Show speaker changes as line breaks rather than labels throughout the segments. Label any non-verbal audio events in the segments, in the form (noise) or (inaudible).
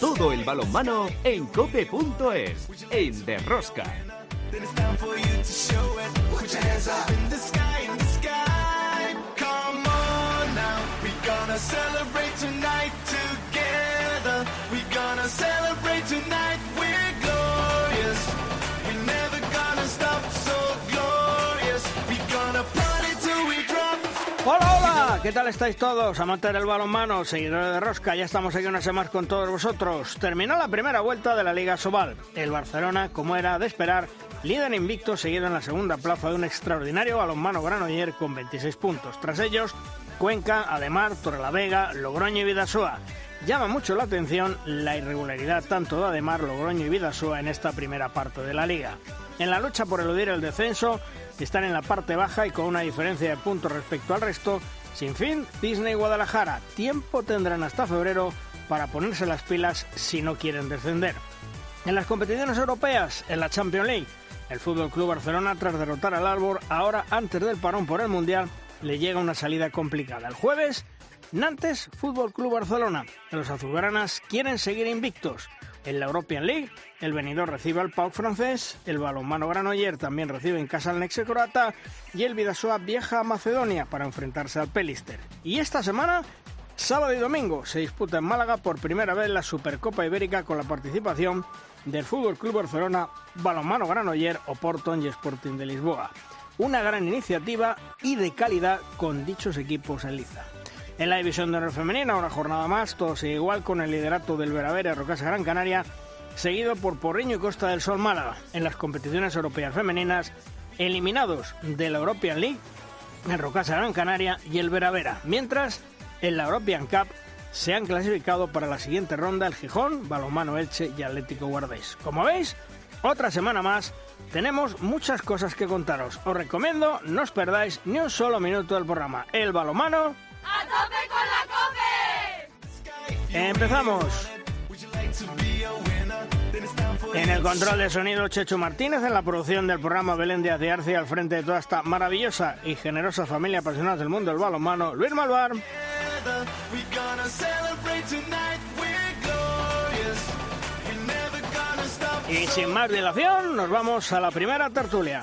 Todo el balonmano en cope.es, en Derrosca.
Hola, ¿qué tal estáis todos? Amantes del balonmano, seguidores de Rosca, ya estamos aquí una semana con todos vosotros. Terminó la primera vuelta de la Liga Sobal. El Barcelona, como era de esperar, líder invicto, seguido en la segunda plaza de un extraordinario balonmano Granoller con 26 puntos. Tras ellos, Cuenca, Ademar, Torrelavega, Logroño y Vidasoa. Llama mucho la atención la irregularidad tanto de Ademar, Logroño y Vidasoa en esta primera parte de la liga. En la lucha por eludir el descenso, están en la parte baja y con una diferencia de puntos respecto al resto, sin fin, Disney Guadalajara. Tiempo tendrán hasta febrero para ponerse las pilas si no quieren descender. En las competiciones europeas, en la Champions League, el Fútbol Club Barcelona, tras derrotar al Albor, ahora antes del parón por el Mundial, le llega una salida complicada. El jueves, Nantes Fútbol Club Barcelona. Los azulgranas quieren seguir invictos. En la European League, el venidor recibe al PAOK francés, el balonmano Granoller también recibe en casa al Nexe croata y el Vidasoa viaja a Macedonia para enfrentarse al Pelister. Y esta semana, sábado y domingo, se disputa en Málaga por primera vez la Supercopa Ibérica con la participación del Fútbol Club Barcelona, Balonmano Granoller, Oporton y Sporting de Lisboa. Una gran iniciativa y de calidad con dichos equipos en liza. En la división de honor femenina, una jornada más, todo sigue igual con el liderato del Veravera Rocasa Gran Canaria, seguido por Porriño y Costa del Sol Málaga. En las competiciones europeas femeninas, eliminados de la European League, el Rocasa Gran Canaria y el Veravera. Mientras, en la European Cup se han clasificado para la siguiente ronda el Gijón, Balomano Elche y Atlético Guardés. Como veis, otra semana más tenemos muchas cosas que contaros. Os recomiendo no os perdáis ni un solo minuto del programa. El balomano
¡A tope con la!
¡Empezamos! En el control de sonido, Checho Martínez, en la producción del programa Belén Díaz de Arce, al frente de toda esta maravillosa y generosa familia apasionada del mundo del balonmano, Luis Malvar. Y sin más dilación, nos vamos a la primera tertulia.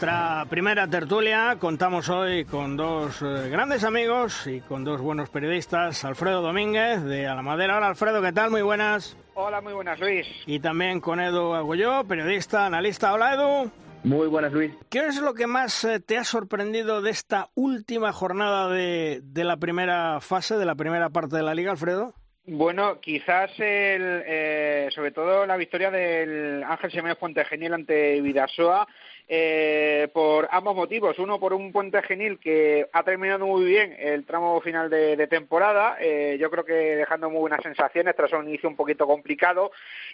nuestra primera tertulia contamos hoy con dos eh, grandes amigos y con dos buenos periodistas, Alfredo Domínguez de Alamadera. Hola Alfredo, ¿qué tal? Muy buenas.
Hola, muy buenas, Luis.
Y también con Edu Agulló, periodista, analista. Hola Edu.
Muy buenas, Luis.
¿Qué es lo que más eh, te ha sorprendido de esta última jornada de, de la primera fase, de la primera parte de la liga, Alfredo?
Bueno, quizás el, eh, sobre todo la victoria del Ángel Jiménez Puente Genial ante Vidasoa eh, por ambos motivos. Uno, por un Puente Genil que ha terminado muy bien el tramo final de, temporada, eh, yo creo que dejando muy buenas sensaciones tras un inicio un poquito complicado.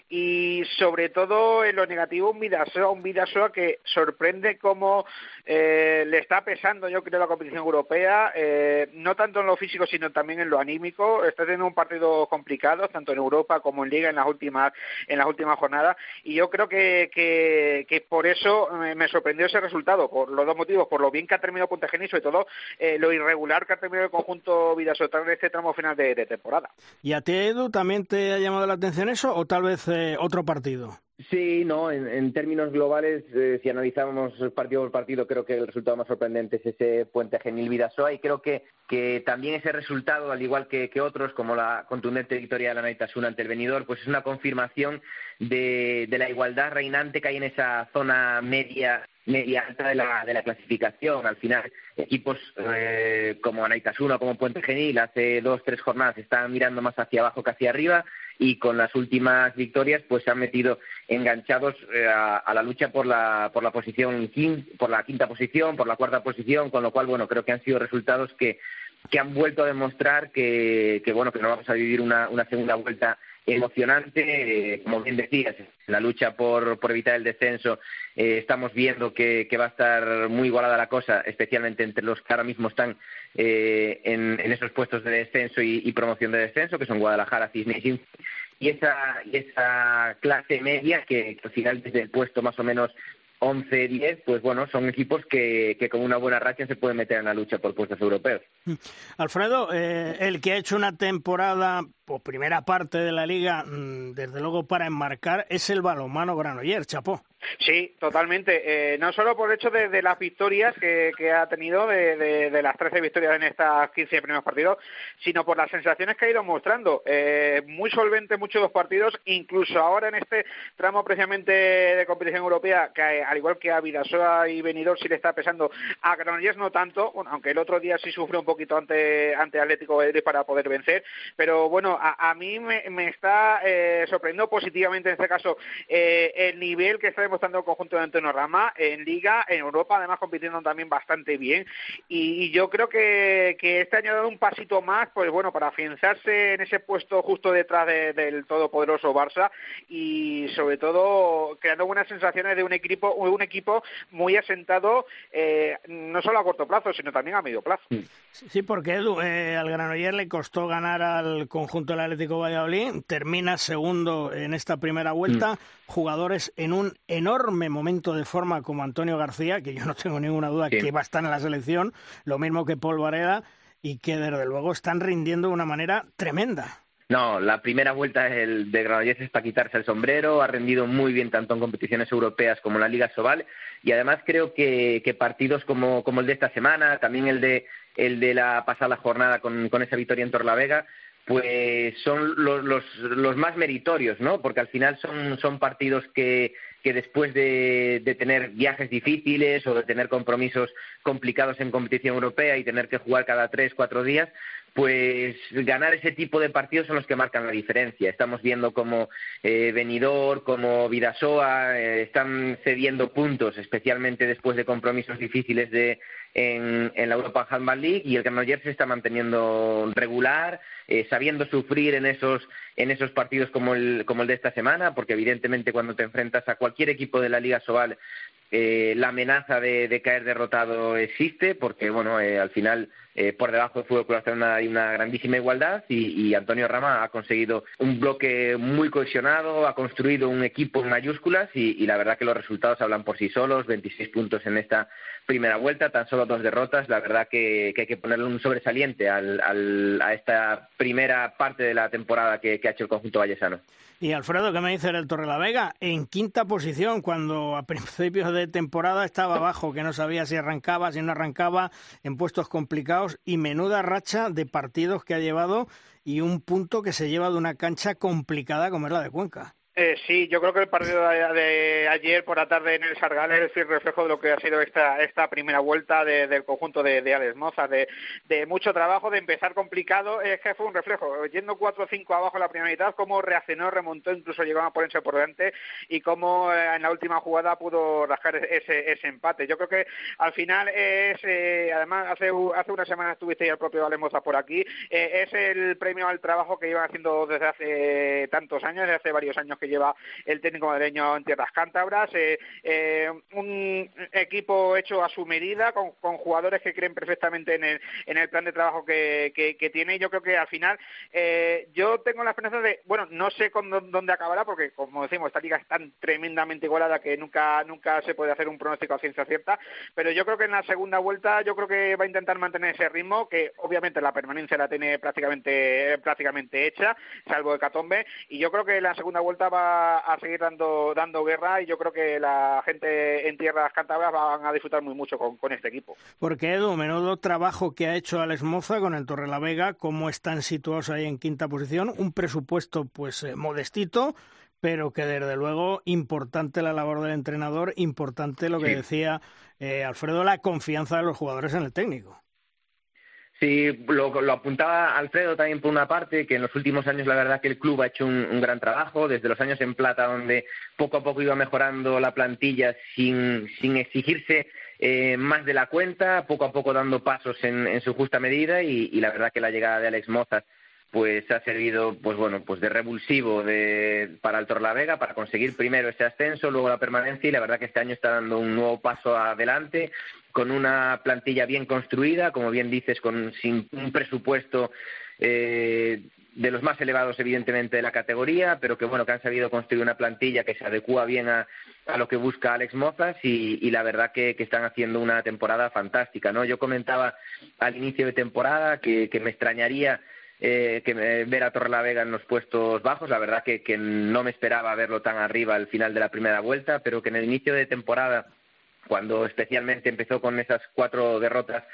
Y sobre todo en lo negativo, un Vidasoa, un Vidasoa que sorprende cómo eh, le está pesando, yo creo, la competición europea, eh, no tanto en lo físico, sino también en lo anímico. Está teniendo un partido complicado, tanto en Europa como en Liga, en las últimas, en las últimas jornadas. Y yo creo que, que, que por eso me, me sorprendió ese resultado, por los dos motivos, por lo bien que ha terminado Puntageni y sobre todo eh, lo irregular que ha terminado el conjunto Vidasoa en este tramo final de, de, temporada.
¿Y a ti, Edu, también te ha llamado la atención eso o tal vez eh, otro partido?
Sí, no, en, términos globales, eh, si analizamos partido por partido, creo que el resultado más sorprendente es ese Puente Genil Vidasoa y creo que, que también ese resultado, al igual que, que otros, como la contundente victoria de la Naitasuna ante el venidor, pues es una confirmación de, de la igualdad reinante que hay en esa zona media media alta de la, de la clasificación. Al final, equipos eh, como Anaitasuna, como Puente Genil, hace dos, tres jornadas están mirando más hacia abajo que hacia arriba y con las últimas victorias pues se han metido enganchados eh, a, a, la lucha por la por la posición por la quinta posición por la cuarta posición con lo cual bueno creo que han sido resultados que que han vuelto a demostrar que, que bueno que no vamos a vivir una, una segunda vuelta emocionante, eh, como bien decías, la lucha por, por evitar el descenso, eh, estamos viendo que, que, va a estar muy igualada la cosa, especialmente entre los que ahora mismo están eh, en, esos puestos de descenso y, promoción de descenso, que son Guadalajara, Cisne y y esa, y esa clase media que, que al final desde el puesto más o menos 11, 10, pues bueno, son equipos que, que, con una buena racha se pueden meter en la lucha por puestos europeos.
Alfredo, eh, el que ha hecho una temporada o primera parte de la liga, mm, desde luego para enmarcar, es el balonmano Granoller, chapó.
Sí, totalmente. Eh, no solo por el hecho de, las victorias que, que ha tenido, de, de, las 13 victorias en estas 15 primeros partidos, sino por las sensaciones que ha ido mostrando. Eh, muy solvente muchos dos partidos, incluso ahora en este tramo precisamente de competición europea, que al igual que a Vidasoa y Benidorm sí le está pesando, a Granollers no tanto, bueno, aunque el otro día sí sufrió un poquito ante, ante Atlético de para poder vencer, pero bueno, a, a mí me, me está eh, sorprendiendo positivamente en este caso eh, el nivel que está demostrando el conjunto de Antonio Rama en Liga, en Europa, además compitiendo también bastante bien. Y, yo creo que, que, este año ha dado un pasito más, pues bueno, para afianzarse en ese puesto justo detrás de, del todopoderoso Barça y sobre todo creando buenas sensaciones de un equipo, un equipo muy asentado, eh, no solo a corto plazo, sino también a medio plazo.
Sí, porque Edu, eh, al Granoller le costó ganar al conjunto del Atlético Valladolid, termina segundo en esta primera vuelta, mm. jugadores en un enorme momento de forma como Antonio García, que yo no tengo ninguna duda sí. que va a estar en la selección, lo mismo que Paul Varela, y que desde luego están rindiendo de una manera tremenda.
No, la primera vuelta el de Granollers es para quitarse el sombrero, ha rendido muy bien tanto en competiciones europeas como en la Liga Sobal y además creo que, que partidos como, como, el de esta semana, también el de, el de la pasada jornada con, con esa victoria en Torlavega, pues son los, los, los, más meritorios, ¿no? Porque al final son, son partidos que, que después de, tener viajes difíciles o de tener compromisos complicados en competición europea y tener que jugar cada tres, cuatro días, pues ganar ese tipo de partidos son los que marcan la diferencia. Estamos viendo como eh, Benidorm, como Vidasoa eh, están cediendo puntos, especialmente después de compromisos difíciles de, en, en la Europa Handball League y el Granollers se está manteniendo regular, eh, sabiendo sufrir en esos, en esos partidos como el, como el de esta semana, porque evidentemente cuando te enfrentas a cualquier equipo de la Liga Sobal eh, la amenaza de, de, caer derrotado existe, porque bueno, eh, al final eh, por debajo del Fútbol Club hay una grandísima igualdad y, Antonio Rama ha conseguido un bloque muy cohesionado, ha construido un equipo en mayúsculas y la verdad que los resultados hablan por sí solos, 26 puntos en esta primera vuelta, tan solo dos derrotas, la verdad que, hay que ponerle un sobresaliente al, al, a esta primera parte de la temporada que, ha hecho el conjunto vallesano.
Y Alfredo, ¿qué me dice del Torre la Vega? En quinta posición, cuando a principios de temporada estaba abajo, que no sabía si arrancaba, si no arrancaba, en puestos complicados y menuda racha de partidos que ha llevado y un punto que se lleva de una cancha complicada como es la de Cuenca.
Eh, sí, yo creo que el partido de, ayer por la tarde en el Sargal es el reflejo de lo que ha sido esta, esta primera vuelta de, del conjunto de, de Alex de, de, mucho trabajo, de empezar complicado, es que fue un reflejo, yendo 4-5 abajo en la primera mitad, cómo reaccionó, remontó, incluso llegó a ponerse por delante y cómo eh, en la última jugada pudo rascar ese, ese empate. Yo creo que al final es, eh, además hace, hace una semana estuviste el propio Alex Moza por aquí, eh, es el premio al trabajo que llevan haciendo desde hace tantos años, desde hace varios años que lleva el técnico madrileño en tierras cántabras, eh, eh, un equipo hecho a su medida, con, con, jugadores que creen perfectamente en el, en el plan de trabajo que, que, que tiene. Yo creo que al final, eh, yo tengo la esperanza de, bueno, no sé con dónde acabará, porque como decimos, esta liga es tan tremendamente igualada que nunca, nunca se puede hacer un pronóstico a ciencia cierta, pero yo creo que en la segunda vuelta, yo creo que va a intentar mantener ese ritmo, que obviamente la permanencia la tiene prácticamente, prácticamente hecha, salvo Catombe, y yo creo que la segunda vuelta a seguir dando, dando guerra y yo creo que la gente en tierras cántabras van a disfrutar muy mucho con, con este equipo.
Porque Edu, menudo trabajo que ha hecho Alex Moza con el Torre la Vega, cómo están situados ahí en quinta posición, un presupuesto pues eh, modestito, pero que desde luego importante la labor del entrenador, importante lo que sí. decía eh, Alfredo, la confianza de los jugadores en el técnico.
Sí, lo, lo, apuntaba Alfredo también por una parte, que en los últimos años la verdad que el club ha hecho un, gran trabajo, desde los años en plata, donde poco a poco iba mejorando la plantilla sin, exigirse eh, más de la cuenta, poco a poco dando pasos en, su justa medida y, la verdad que la llegada de Alex Mozas pues ha servido pues bueno pues de revulsivo de, para el Torlavega para conseguir primero ese ascenso luego la permanencia y la verdad que este año está dando un nuevo paso adelante con una plantilla bien construida como bien dices con sin un presupuesto eh, de los más elevados, evidentemente, de la categoría, pero que bueno, que han sabido construir una plantilla que se adecua bien a, lo que busca Alex Mozas y, la verdad que, están haciendo una temporada fantástica, ¿no? Yo comentaba al inicio de temporada que, me extrañaría eh, que ver a Torrelavega en los puestos bajos. La verdad que, que no me esperaba verlo tan arriba al final de la primera vuelta, pero que en el inicio de temporada, cuando especialmente empezó con esas cuatro derrotas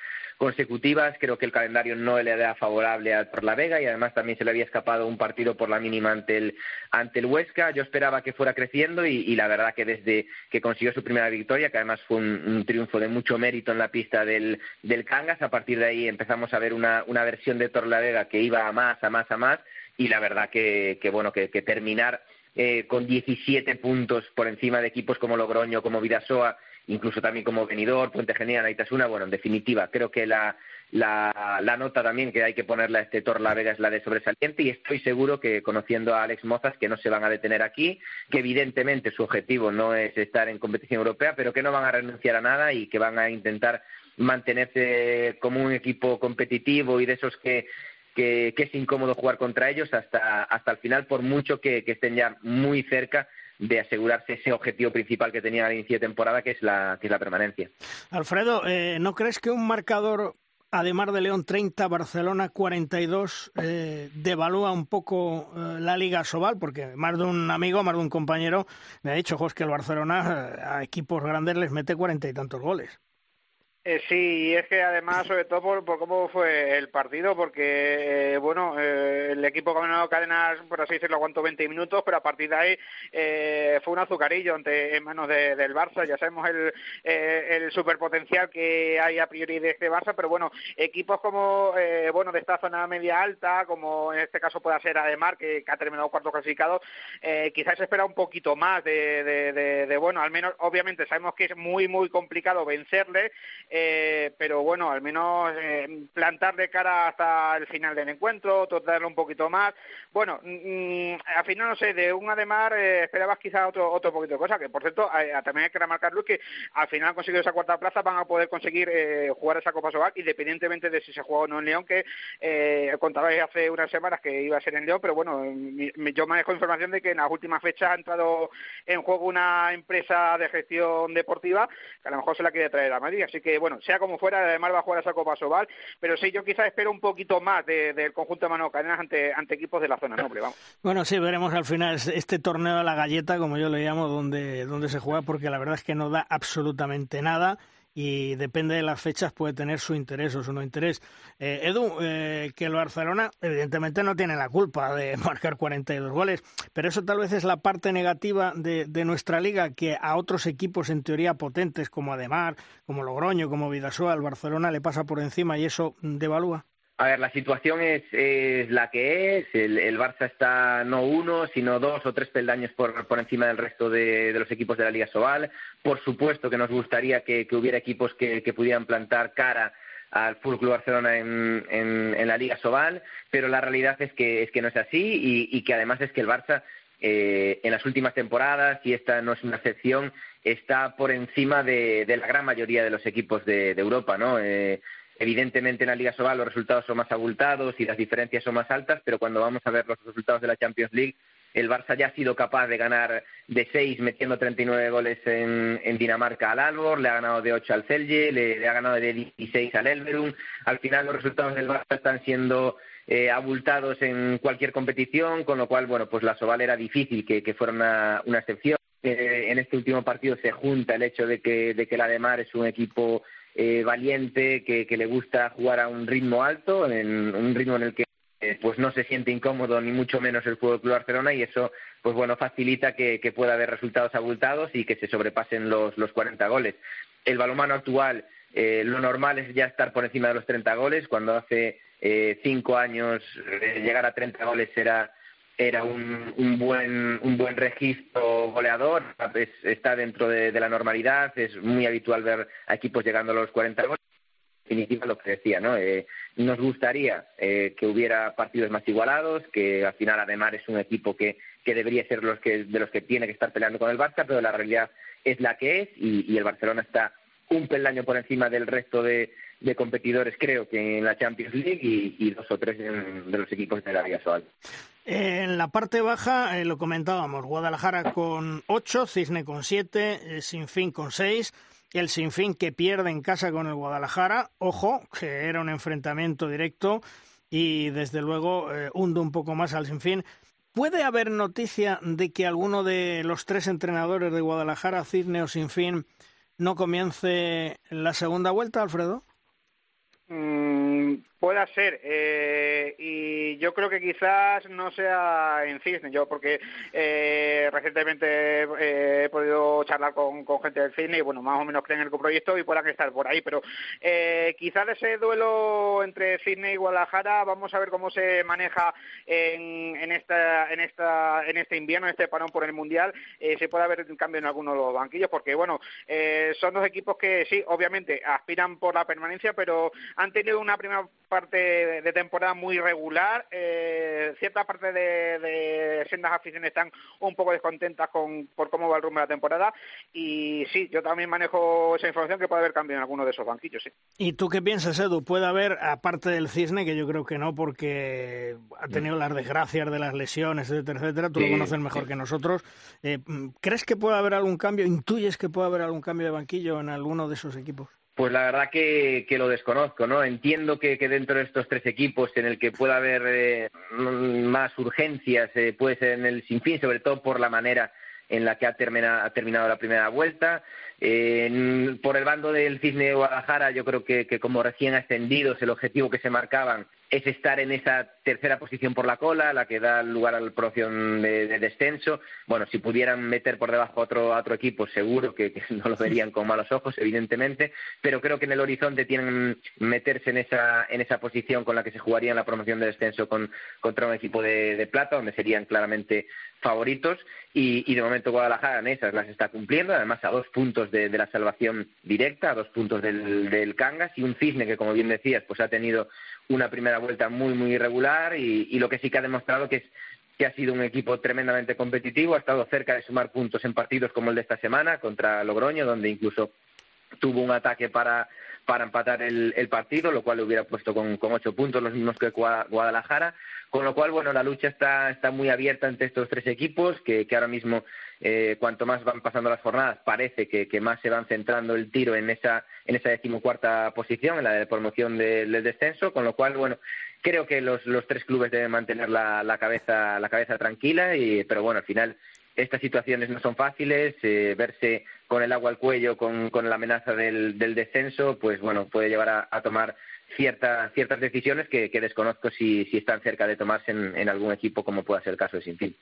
consecutivas. Creo que el calendario no le da favorable a Vega y además también se le había escapado un partido por la mínima ante el, ante el Huesca. Yo esperaba que fuera creciendo y, la verdad que desde que consiguió su primera victoria, que además fue un, triunfo de mucho mérito en la pista del, del Cangas, a partir de ahí empezamos a ver una, una versión de Vega que iba a más, a más, a más y la verdad que, que bueno, que, que terminar eh, con 17 puntos por encima de equipos como Logroño, como Vidasoa incluso también como venidor, Puente Genial, Aitasuna, bueno, en definitiva, creo que la, la, la, nota también que hay que ponerle a este Tor La Vega es la de sobresaliente y estoy seguro que conociendo a Alex Mozas que no se van a detener aquí, que evidentemente su objetivo no es estar en competición europea, pero que no van a renunciar a nada y que van a intentar mantenerse como un equipo competitivo y de esos que que, es incómodo jugar contra ellos hasta, hasta el final, por mucho que estén ya muy cerca de asegurarse ese objetivo principal que tenía al inicio de temporada, que es la, que es la permanencia.
Alfredo, eh, ¿no crees que un marcador, además de León 30, Barcelona 42, eh, devalúa un poco eh, la Liga Sobal? Porque más de un amigo, más de un compañero me ha dicho, Jos, que el Barcelona a equipos grandes les mete cuarenta y tantos goles.
Eh, sí, y es que además, sobre todo por, cómo fue el partido, porque, eh, bueno, eh, el equipo ganó cadenas, por así decirlo, aguantó 20 minutos, pero a partir de ahí fue un azucarillo ante, en manos del Barça. Ya sabemos el, el superpotencial que hay a priori de este Barça, pero bueno, equipos como, bueno, de esta zona media alta, como en este caso pueda ser Ademar, que, que ha terminado cuarto clasificado, quizás se espera un poquito más de, de, de, bueno, al menos, obviamente, sabemos que es muy, muy complicado vencerle. Eh, pero bueno, al menos eh, plantar de cara hasta el final del encuentro, tratarlo un poquito más. Bueno, mm, al final no sé, de un Ademar eh, esperabas quizás otro, otro poquito de cosa, que por cierto, también hay que remarcar, Luis, que al final han conseguido esa cuarta plaza, van a poder conseguir jugar esa Copa Sobal, independientemente de si se juega o no en León, que contabais hace unas semanas que iba a ser en León, pero bueno, yo manejo información de que en las últimas fechas ha entrado en juego una empresa de gestión deportiva que a lo mejor se la quiere traer a Madrid, así que bueno, sea como fuera, además va a jugar esa Copa Sobal, pero sí, yo quizás espero un poquito más del conjunto de Mano Cadenas ante, ante equipos de la zona noble, vamos.
Bueno, sí, veremos al final este torneo de la galleta, como yo le llamo, donde, donde se juega, porque la verdad es que no da absolutamente nada y depende de las fechas puede tener su interés o su no interés. Eh, Edu, eh, que el Barcelona evidentemente no tiene la culpa de (laughs) marcar 42 goles, pero eso tal vez es la parte negativa de, de nuestra liga, que a otros equipos en teoría potentes como Ademar, como Logroño, como Vidasoa, el Barcelona le pasa por encima y eso devalúa.
A ver, la situación es, la que es. El, Barça está no uno, sino dos o tres peldaños por, por encima del resto de, los equipos de la Liga Sobal. Por supuesto que nos gustaría que, hubiera equipos que, pudieran plantar cara al Fútbol Club Barcelona en, en, la Liga Sobal, pero la realidad es que, es que no es así y, que además es que el Barça eh, en las últimas temporadas, y esta no es una excepción, está por encima de, la gran mayoría de los equipos de, Europa, ¿no? Eh, Evidentemente en la Liga Sobal los resultados son más abultados y las diferencias son más altas, pero cuando vamos a ver los resultados de la Champions League, el Barça ya ha sido capaz de ganar de seis metiendo 39 goles en, en Dinamarca al Albor, le ha ganado de ocho al Celje, le, ha ganado de 16 al Elverum. Al final los resultados del Barça están siendo eh, abultados en cualquier competición, con lo cual, bueno, pues la Sobal era difícil que, fuera una, excepción. Eh, en este último partido se junta el hecho de que, de que la de Mar es un equipo eh, valiente, que, le gusta jugar a un ritmo alto, en un ritmo en el que eh, pues no se siente incómodo ni mucho menos el Fútbol Club Barcelona y eso pues bueno facilita que, pueda haber resultados abultados y que se sobrepasen los, los 40 goles. El balonmano actual eh, lo normal es ya estar por encima de los 30 goles. Cuando hace cinco años llegar a 30 goles era era un, un, buen, un buen registro goleador, está dentro de, la normalidad, es muy habitual ver equipos llegando a los 40 goles. En definitiva, lo que decía, ¿no? Eh, nos gustaría eh, que hubiera partidos más igualados, que al final además es un equipo que, que debería ser los que, de los que tiene que estar peleando con el Barça, pero la realidad es la que es y, el Barcelona está un peldaño por encima del resto de, de competidores, creo que en la Champions League y, dos o tres de los equipos de la Liga Sol.
En la parte baja, eh, lo comentábamos, Guadalajara con ocho, Cisne con siete, eh, Sinfín con seis, el Sinfín que pierde en casa con el Guadalajara, ojo, que era un enfrentamiento directo y desde luego eh, hunde un poco más al Sinfín. ¿Puede haber noticia de que alguno de los tres entrenadores de Guadalajara, Cisne o Sinfín, no comience la segunda vuelta, Alfredo?
Mm, Puede ser, eh, y yo creo que quizás no sea en Cisne, yo porque eh, recientemente eh, he podido charlar con, gente del Cisne y bueno, más o menos creen en el proyecto y puedan estar por ahí, pero eh, quizás ese duelo entre Cisne y Guadalajara, vamos a ver cómo se maneja en, en, esta, en, esta, en este invierno, en este parón por el Mundial, eh, se puede haber un cambio en algunos de los banquillos, porque bueno, son dos equipos que sí, obviamente aspiran por la permanencia, pero han tenido una primera parte de temporada muy regular. Eh, cierta parte de, de sendas aficiones están un poco descontentas con, por cómo va el rumbo de la temporada. Y sí, yo también manejo esa información que puede haber cambio en alguno de esos banquillos. Sí.
¿Y tú qué piensas, Edu? ¿Puede haber, aparte del cisne, que yo creo que no, porque ha tenido las desgracias de las lesiones, etcétera, etcétera? Tú lo conoces mejor que nosotros. Eh, ¿Crees que puede haber algún cambio? ¿Intuyes que puede haber algún cambio de banquillo en alguno de esos equipos?
Pues la verdad que, que lo desconozco, ¿no? Entiendo que, que, dentro de estos tres equipos en el que pueda haber eh, más urgencias eh, puede ser en el sinfín, sobre todo por la manera en la que ha, ha terminado la primera vuelta. Eh, por el bando del Cisne de Guadalajara, yo creo que, que como recién ascendidos, el objetivo que se marcaban es estar en esa tercera posición por la cola, la que da lugar a la promoción de, descenso. Bueno, si pudieran meter por debajo a otro, otro equipo, seguro que, no lo verían con malos ojos, evidentemente, pero creo que en el horizonte tienen meterse en esa, en esa posición con la que se jugaría la promoción de descenso con, contra un equipo de, plata, donde serían claramente favoritos. Y, de momento Guadalajara en esas las está cumpliendo, además a dos puntos de, la salvación directa, a dos puntos del, del Cangas y un Cisne que, como bien decías, pues ha tenido una primera vuelta muy, muy irregular y, lo que sí que ha demostrado que es que ha sido un equipo tremendamente competitivo, ha estado cerca de sumar puntos en partidos como el de esta semana contra Logroño, donde incluso tuvo un ataque para, para empatar el, partido, lo cual le hubiera puesto con, con ocho puntos, los mismos que Guadalajara. Con lo cual, bueno, la lucha está, está muy abierta entre estos tres equipos, que, ahora mismo, eh, cuanto más van pasando las jornadas, parece que, que, más se van centrando el tiro en esa, en esa decimocuarta posición, en la de promoción del descenso, con lo cual, bueno, creo que los, los tres clubes deben mantener la, la, cabeza, la cabeza tranquila, y, pero bueno, al final estas situaciones no son fáciles, eh, verse con el agua al cuello, con, con la amenaza del, del, descenso, pues bueno, puede llevar a tomar ciertas decisiones que, desconozco si, están cerca de tomarse en, algún equipo, como pueda ser el caso de Sinfín.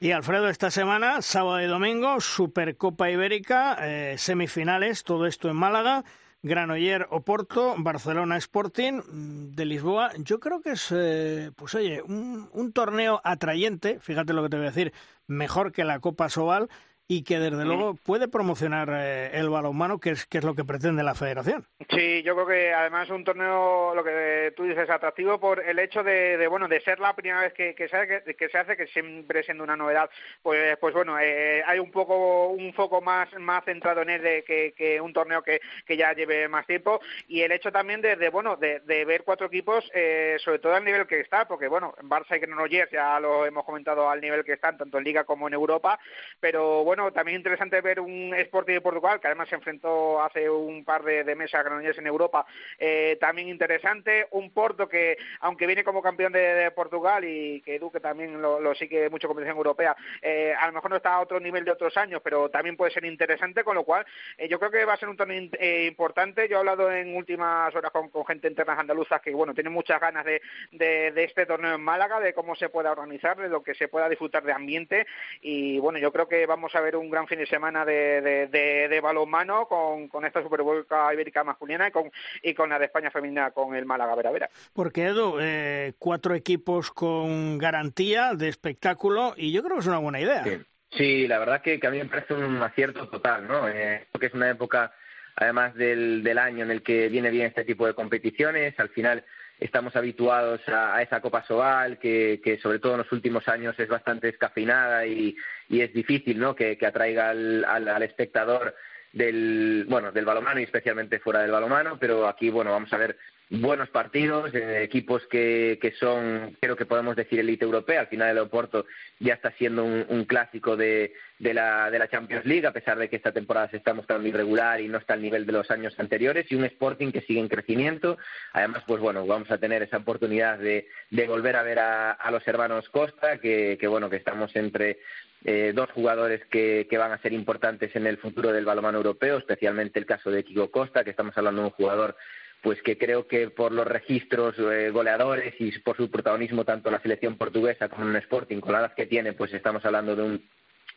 Y Alfredo, esta semana, sábado y domingo, Supercopa Ibérica, eh, semifinales, todo esto en Málaga. Granoller Oporto, Barcelona Sporting mm, de Lisboa. Yo creo que es, eh, pues oye, un, un, torneo atrayente, fíjate lo que te voy a decir, mejor que la Copa Sobal y que desde luego puede promocionar eh, el balonmano, que es, que es lo que pretende la federación.
Sí, yo creo que además es un torneo, lo que tú dices, atractivo por el hecho de, bueno, de ser la primera vez que, que, se, hace, que, se hace, que siempre siendo una novedad, pues, pues bueno, eh, hay un poco, un foco más, más centrado en él de, que, un torneo que, que ya lleve más tiempo. Y el hecho también de, bueno, de, ver cuatro equipos, eh, sobre todo al nivel que está, porque bueno, en Barça y Granollers ya lo hemos comentado al nivel que están, tanto en Liga como en Europa, pero bueno, bueno, también interesante ver un Sporting de Portugal, que además se enfrentó hace un par de, de meses a Granollers en Europa, eh, también interesante. Un Porto que, aunque viene como campeón de, Portugal y que Duque también lo, sigue mucho competición europea, eh, a lo mejor no está a otro nivel de otros años, pero también puede ser interesante, con lo cual eh, yo creo que va a ser un torneo importante. Yo he hablado en últimas horas con, gente interna andaluza que, bueno, tiene muchas ganas de, de, este torneo en Málaga, de cómo se pueda organizar, de lo que se pueda disfrutar de ambiente y, bueno, yo creo que vamos a ver un gran fin de semana de, de, balonmano con, con esta Superboca Ibérica masculina y con, y con la de España femenina con el Málaga Vera Vera.
Porque Edu, eh, cuatro equipos con garantía de espectáculo y yo creo que es una buena idea.
Sí, la verdad que, a mí me parece un acierto total, ¿no? Eh, porque es una época, además del, del año en el que viene bien este tipo de competiciones, al final estamos habituados a, esa Copa Sobal, que, sobre todo en los últimos años es bastante escafeinada y, y es difícil ¿no? que, que atraiga al, al, al, espectador del, bueno, del balomano y especialmente fuera del balomano, pero aquí bueno, vamos a ver buenos partidos, eh, equipos que, que son, creo que podemos decir, elite europea. Al final el Oporto ya está siendo un, un clásico de, de, la, de la Champions League, a pesar de que esta temporada se está mostrando irregular y no está al nivel de los años anteriores, y un Sporting que sigue en crecimiento. Además, pues bueno, vamos a tener esa oportunidad de, de volver a ver a, a los hermanos Costa, que, que bueno, que estamos entre eh, dos jugadores que, que, van a ser importantes en el futuro del balonmano europeo, especialmente el caso de Kiko Costa, que estamos hablando de un jugador pues que creo que por los registros eh, goleadores y por su protagonismo tanto la selección portuguesa como el Sporting, con la edad que tiene, pues estamos hablando de un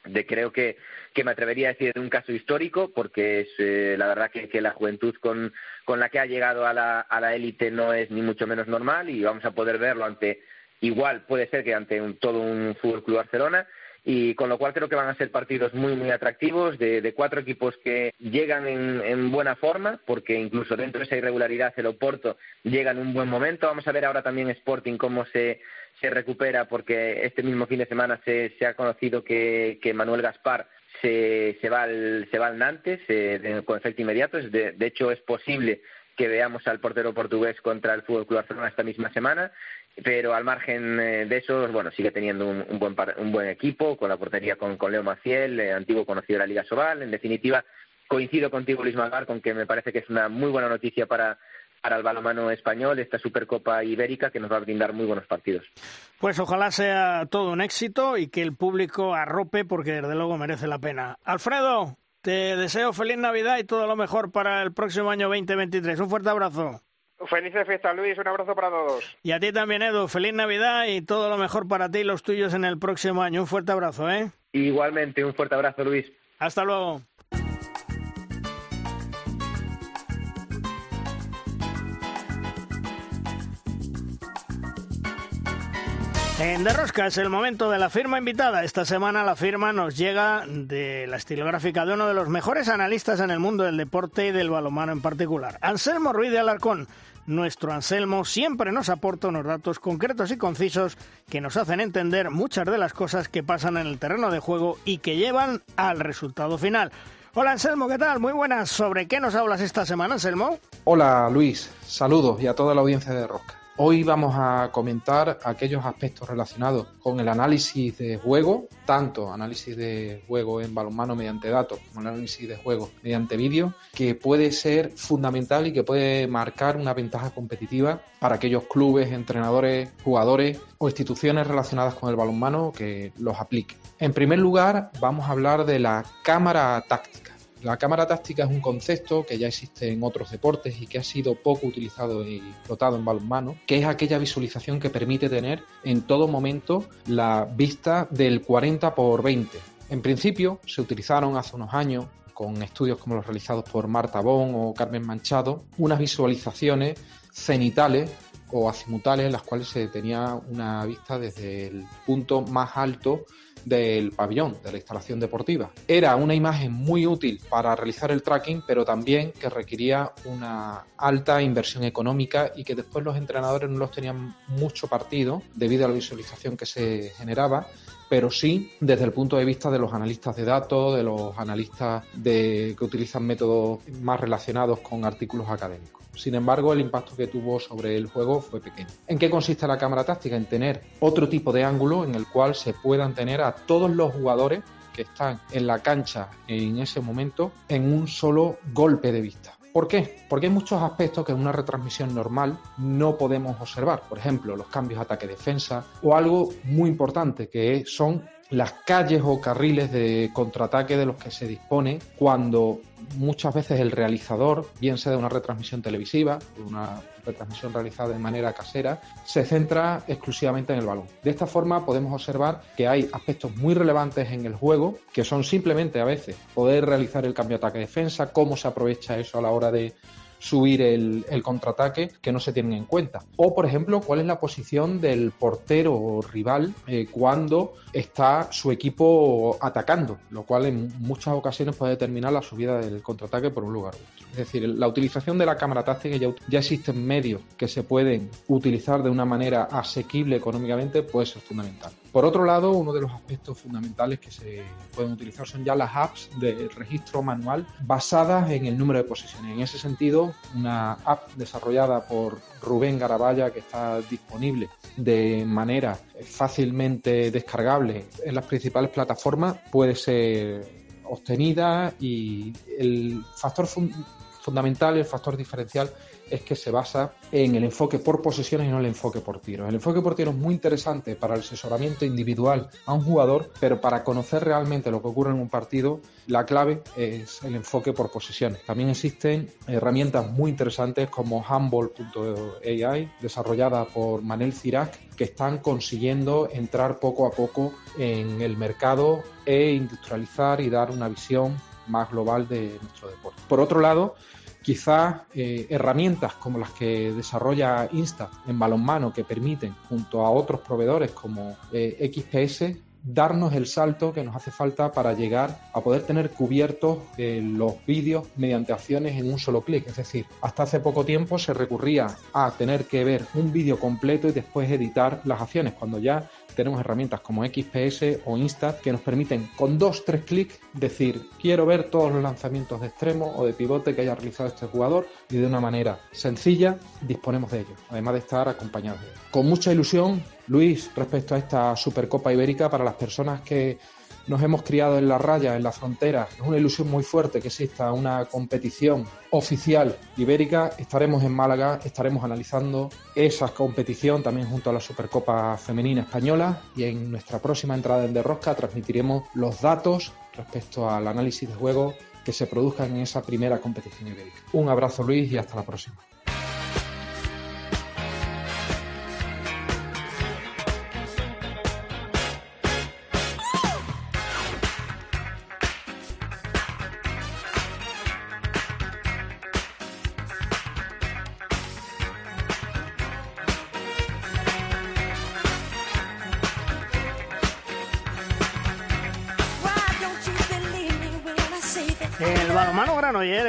de creo que, que me atrevería a decir de un caso histórico porque es eh, la verdad que, que, la juventud con, con la que ha llegado a la a la élite no es ni mucho menos normal y vamos a poder verlo ante igual puede ser que ante un, todo un Fútbol Club Barcelona y con lo cual creo que van a ser partidos muy muy atractivos de, cuatro equipos que llegan en, en, buena forma porque incluso dentro de esa irregularidad el Oporto llega en un buen momento. Vamos a ver ahora también Sporting cómo se se recupera porque este mismo fin de semana se, se ha conocido que, que Manuel Gaspar se, se va al se va al Nantes eh, con efecto inmediato. De, de hecho es posible que veamos al portero portugués contra el Fútbol Club Barcelona esta misma semana pero al margen eh, de eso, bueno, sigue teniendo un, buen, un buen equipo, con la portería con, Leo Maciel, eh, antiguo conocido de la Liga Sobal. En definitiva, coincido contigo, Luis Magar, con que me parece que es una muy buena noticia para, para el balomano español, esta Supercopa Ibérica, que nos va a brindar muy buenos partidos.
Pues ojalá sea todo un éxito y que el público arrope, porque desde luego merece la pena. Alfredo, te deseo feliz Navidad y todo lo mejor para el próximo año 2023. Un fuerte abrazo.
Felices fiestas, Luis. Un abrazo para todos.
Y a ti también, Edu. Feliz Navidad y todo lo mejor para ti y los tuyos en el próximo año. Un fuerte abrazo, ¿eh?
Igualmente, un fuerte abrazo, Luis.
Hasta luego. En De Rosca es el momento de la firma invitada. Esta semana la firma nos llega de la estilográfica de uno de los mejores analistas en el mundo del deporte y del balomano en particular, Anselmo Ruiz de Alarcón. Nuestro Anselmo siempre nos aporta unos datos concretos y concisos que nos hacen entender muchas de las cosas que pasan en el terreno de juego y que llevan al resultado final. Hola Anselmo, ¿qué tal? Muy buenas. ¿Sobre qué nos hablas esta semana, Anselmo?
Hola Luis, saludos y a toda la audiencia de Rosca. Hoy vamos a comentar aquellos aspectos relacionados con el análisis de juego, tanto análisis de juego en balonmano mediante datos como el análisis de juego mediante vídeo, que puede ser fundamental y que puede marcar una ventaja competitiva para aquellos clubes, entrenadores, jugadores o instituciones relacionadas con el balonmano que los apliquen. En primer lugar, vamos a hablar de la cámara táctica. La cámara táctica es un concepto que ya existe en otros deportes y que ha sido poco utilizado y explotado en balonmano, que es aquella visualización que permite tener en todo momento la vista del 40 por 20. En principio se utilizaron hace unos años con estudios como los realizados por Marta Bon o Carmen Manchado, unas visualizaciones cenitales o azimutales en las cuales se tenía una vista desde el punto más alto del pabellón, de la instalación deportiva. Era una imagen muy útil para realizar el tracking, pero también que requería una alta inversión económica y que después los entrenadores no los tenían mucho partido debido a la visualización que se generaba pero sí desde el punto de vista de los analistas de datos, de los analistas de, que utilizan métodos más relacionados con artículos académicos. Sin embargo, el impacto que tuvo sobre el juego fue pequeño. ¿En qué consiste la cámara táctica? En tener otro tipo de ángulo en el cual se puedan tener a todos los jugadores que están en la cancha en ese momento en un solo golpe de vista. ¿Por qué? Porque hay muchos aspectos que en una retransmisión normal no podemos observar. Por ejemplo, los cambios ataque-defensa o algo muy importante que son las calles o carriles de contraataque de los que se dispone cuando muchas veces el realizador, bien sea de una retransmisión televisiva, una retransmisión realizada de manera casera, se centra exclusivamente en el balón. De esta forma podemos observar que hay aspectos muy relevantes en el juego, que son simplemente a veces poder realizar el cambio ataque-defensa, cómo se aprovecha eso a la hora de subir el, contraataque que no se tienen en cuenta. O, por ejemplo, cuál es la posición del portero rival eh, cuando está su equipo atacando, lo cual en muchas ocasiones puede determinar la subida del contraataque por un lugar. Es decir, la utilización de la cámara táctica ya, ya existen medios que se pueden utilizar de una manera asequible económicamente, puede ser fundamental. Por otro lado, uno de los aspectos fundamentales que se pueden utilizar son ya las apps de registro manual basadas en el número de posesiones. En ese sentido, una app desarrollada por Rubén Garabaya que está disponible de manera fácilmente descargable en las principales plataformas puede ser obtenida y el factor fundamental, el factor diferencial es que se basa en el enfoque por posesiones y no el enfoque por tiros. El enfoque por tiros es muy interesante para el asesoramiento individual a un jugador, pero para conocer realmente lo que ocurre en un partido, la clave es el enfoque por posesiones. También existen herramientas muy interesantes como Humble.ai, desarrollada por Manel Cirac, que están consiguiendo entrar poco a poco en el mercado e industrializar y dar una visión más global de nuestro deporte. Por otro lado, quizás eh, herramientas como las que desarrolla Insta en balonmano que permiten, junto a otros proveedores como eh, XPS, darnos el salto que nos hace falta para llegar a poder tener cubiertos eh, los vídeos mediante acciones en un solo clic. Es decir, hasta hace poco tiempo se recurría a tener que ver un vídeo completo y después editar las acciones, cuando ya tenemos herramientas como XPS o Instat que nos permiten con dos, tres clics decir quiero ver todos los lanzamientos de extremo o de pivote que haya realizado este jugador y de una manera sencilla disponemos de ellos, además de estar acompañados. Con mucha ilusión, Luis, respecto a esta Supercopa Ibérica, para las personas que nos hemos criado en la raya, en la frontera. Es una ilusión muy fuerte que exista una competición oficial ibérica. Estaremos en Málaga, estaremos analizando esa competición también junto a la Supercopa Femenina Española y en nuestra próxima entrada en Derrosca transmitiremos los datos respecto al análisis de juego que se produzcan en esa primera competición ibérica. Un abrazo Luis y hasta la próxima.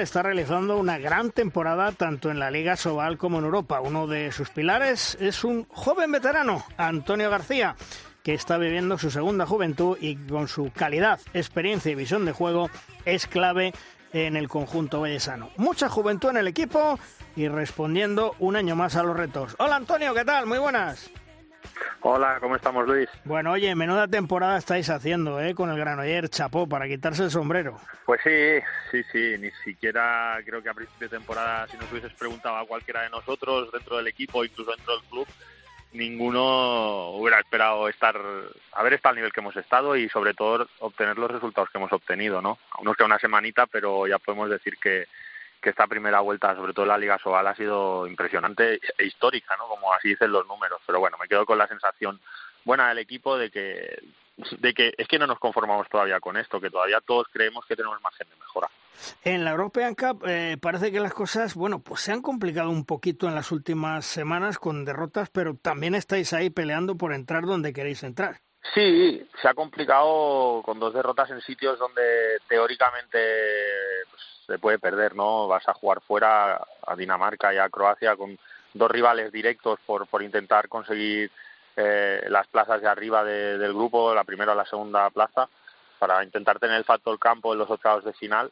Está realizando una gran temporada tanto en la Liga Sobal como en Europa. Uno de sus pilares es un joven veterano, Antonio García, que está viviendo su segunda juventud y con su calidad, experiencia y visión de juego es clave en el conjunto vallesano. Mucha juventud en el equipo y respondiendo un año más a los retos. Hola Antonio, ¿qué tal? Muy buenas.
Hola, ¿cómo estamos, Luis?
Bueno, oye, menuda temporada estáis haciendo, ¿eh? Con el Granoller, chapó, para quitarse el sombrero.
Pues sí, sí, sí, ni siquiera creo que a principio de temporada, si nos hubieses preguntado a cualquiera de nosotros dentro del equipo, incluso dentro del club, ninguno hubiera esperado estar, haber estado al nivel que hemos estado y sobre todo obtener los resultados que hemos obtenido, ¿no? Aún nos queda una semanita, pero ya podemos decir que, que esta primera vuelta, sobre todo en la Liga Sobal, ha sido impresionante e histórica, ¿no? Como así dicen los números. Pero bueno, me quedo con la sensación buena del equipo de que, de que es que no nos conformamos todavía con esto, que todavía todos creemos que tenemos margen de mejora.
En la European Cup eh, parece que las cosas, bueno, pues se han complicado un poquito en las últimas semanas con derrotas, pero también estáis ahí peleando por entrar donde queréis entrar.
Sí, se ha complicado con dos derrotas en sitios donde teóricamente se puede perder, ¿no? Vas a jugar fuera a Dinamarca y a Croacia con dos rivales directos por, por intentar conseguir eh, las plazas de arriba del grupo, la primera o la segunda plaza, para intentar tener el factor campo en los octavos de final.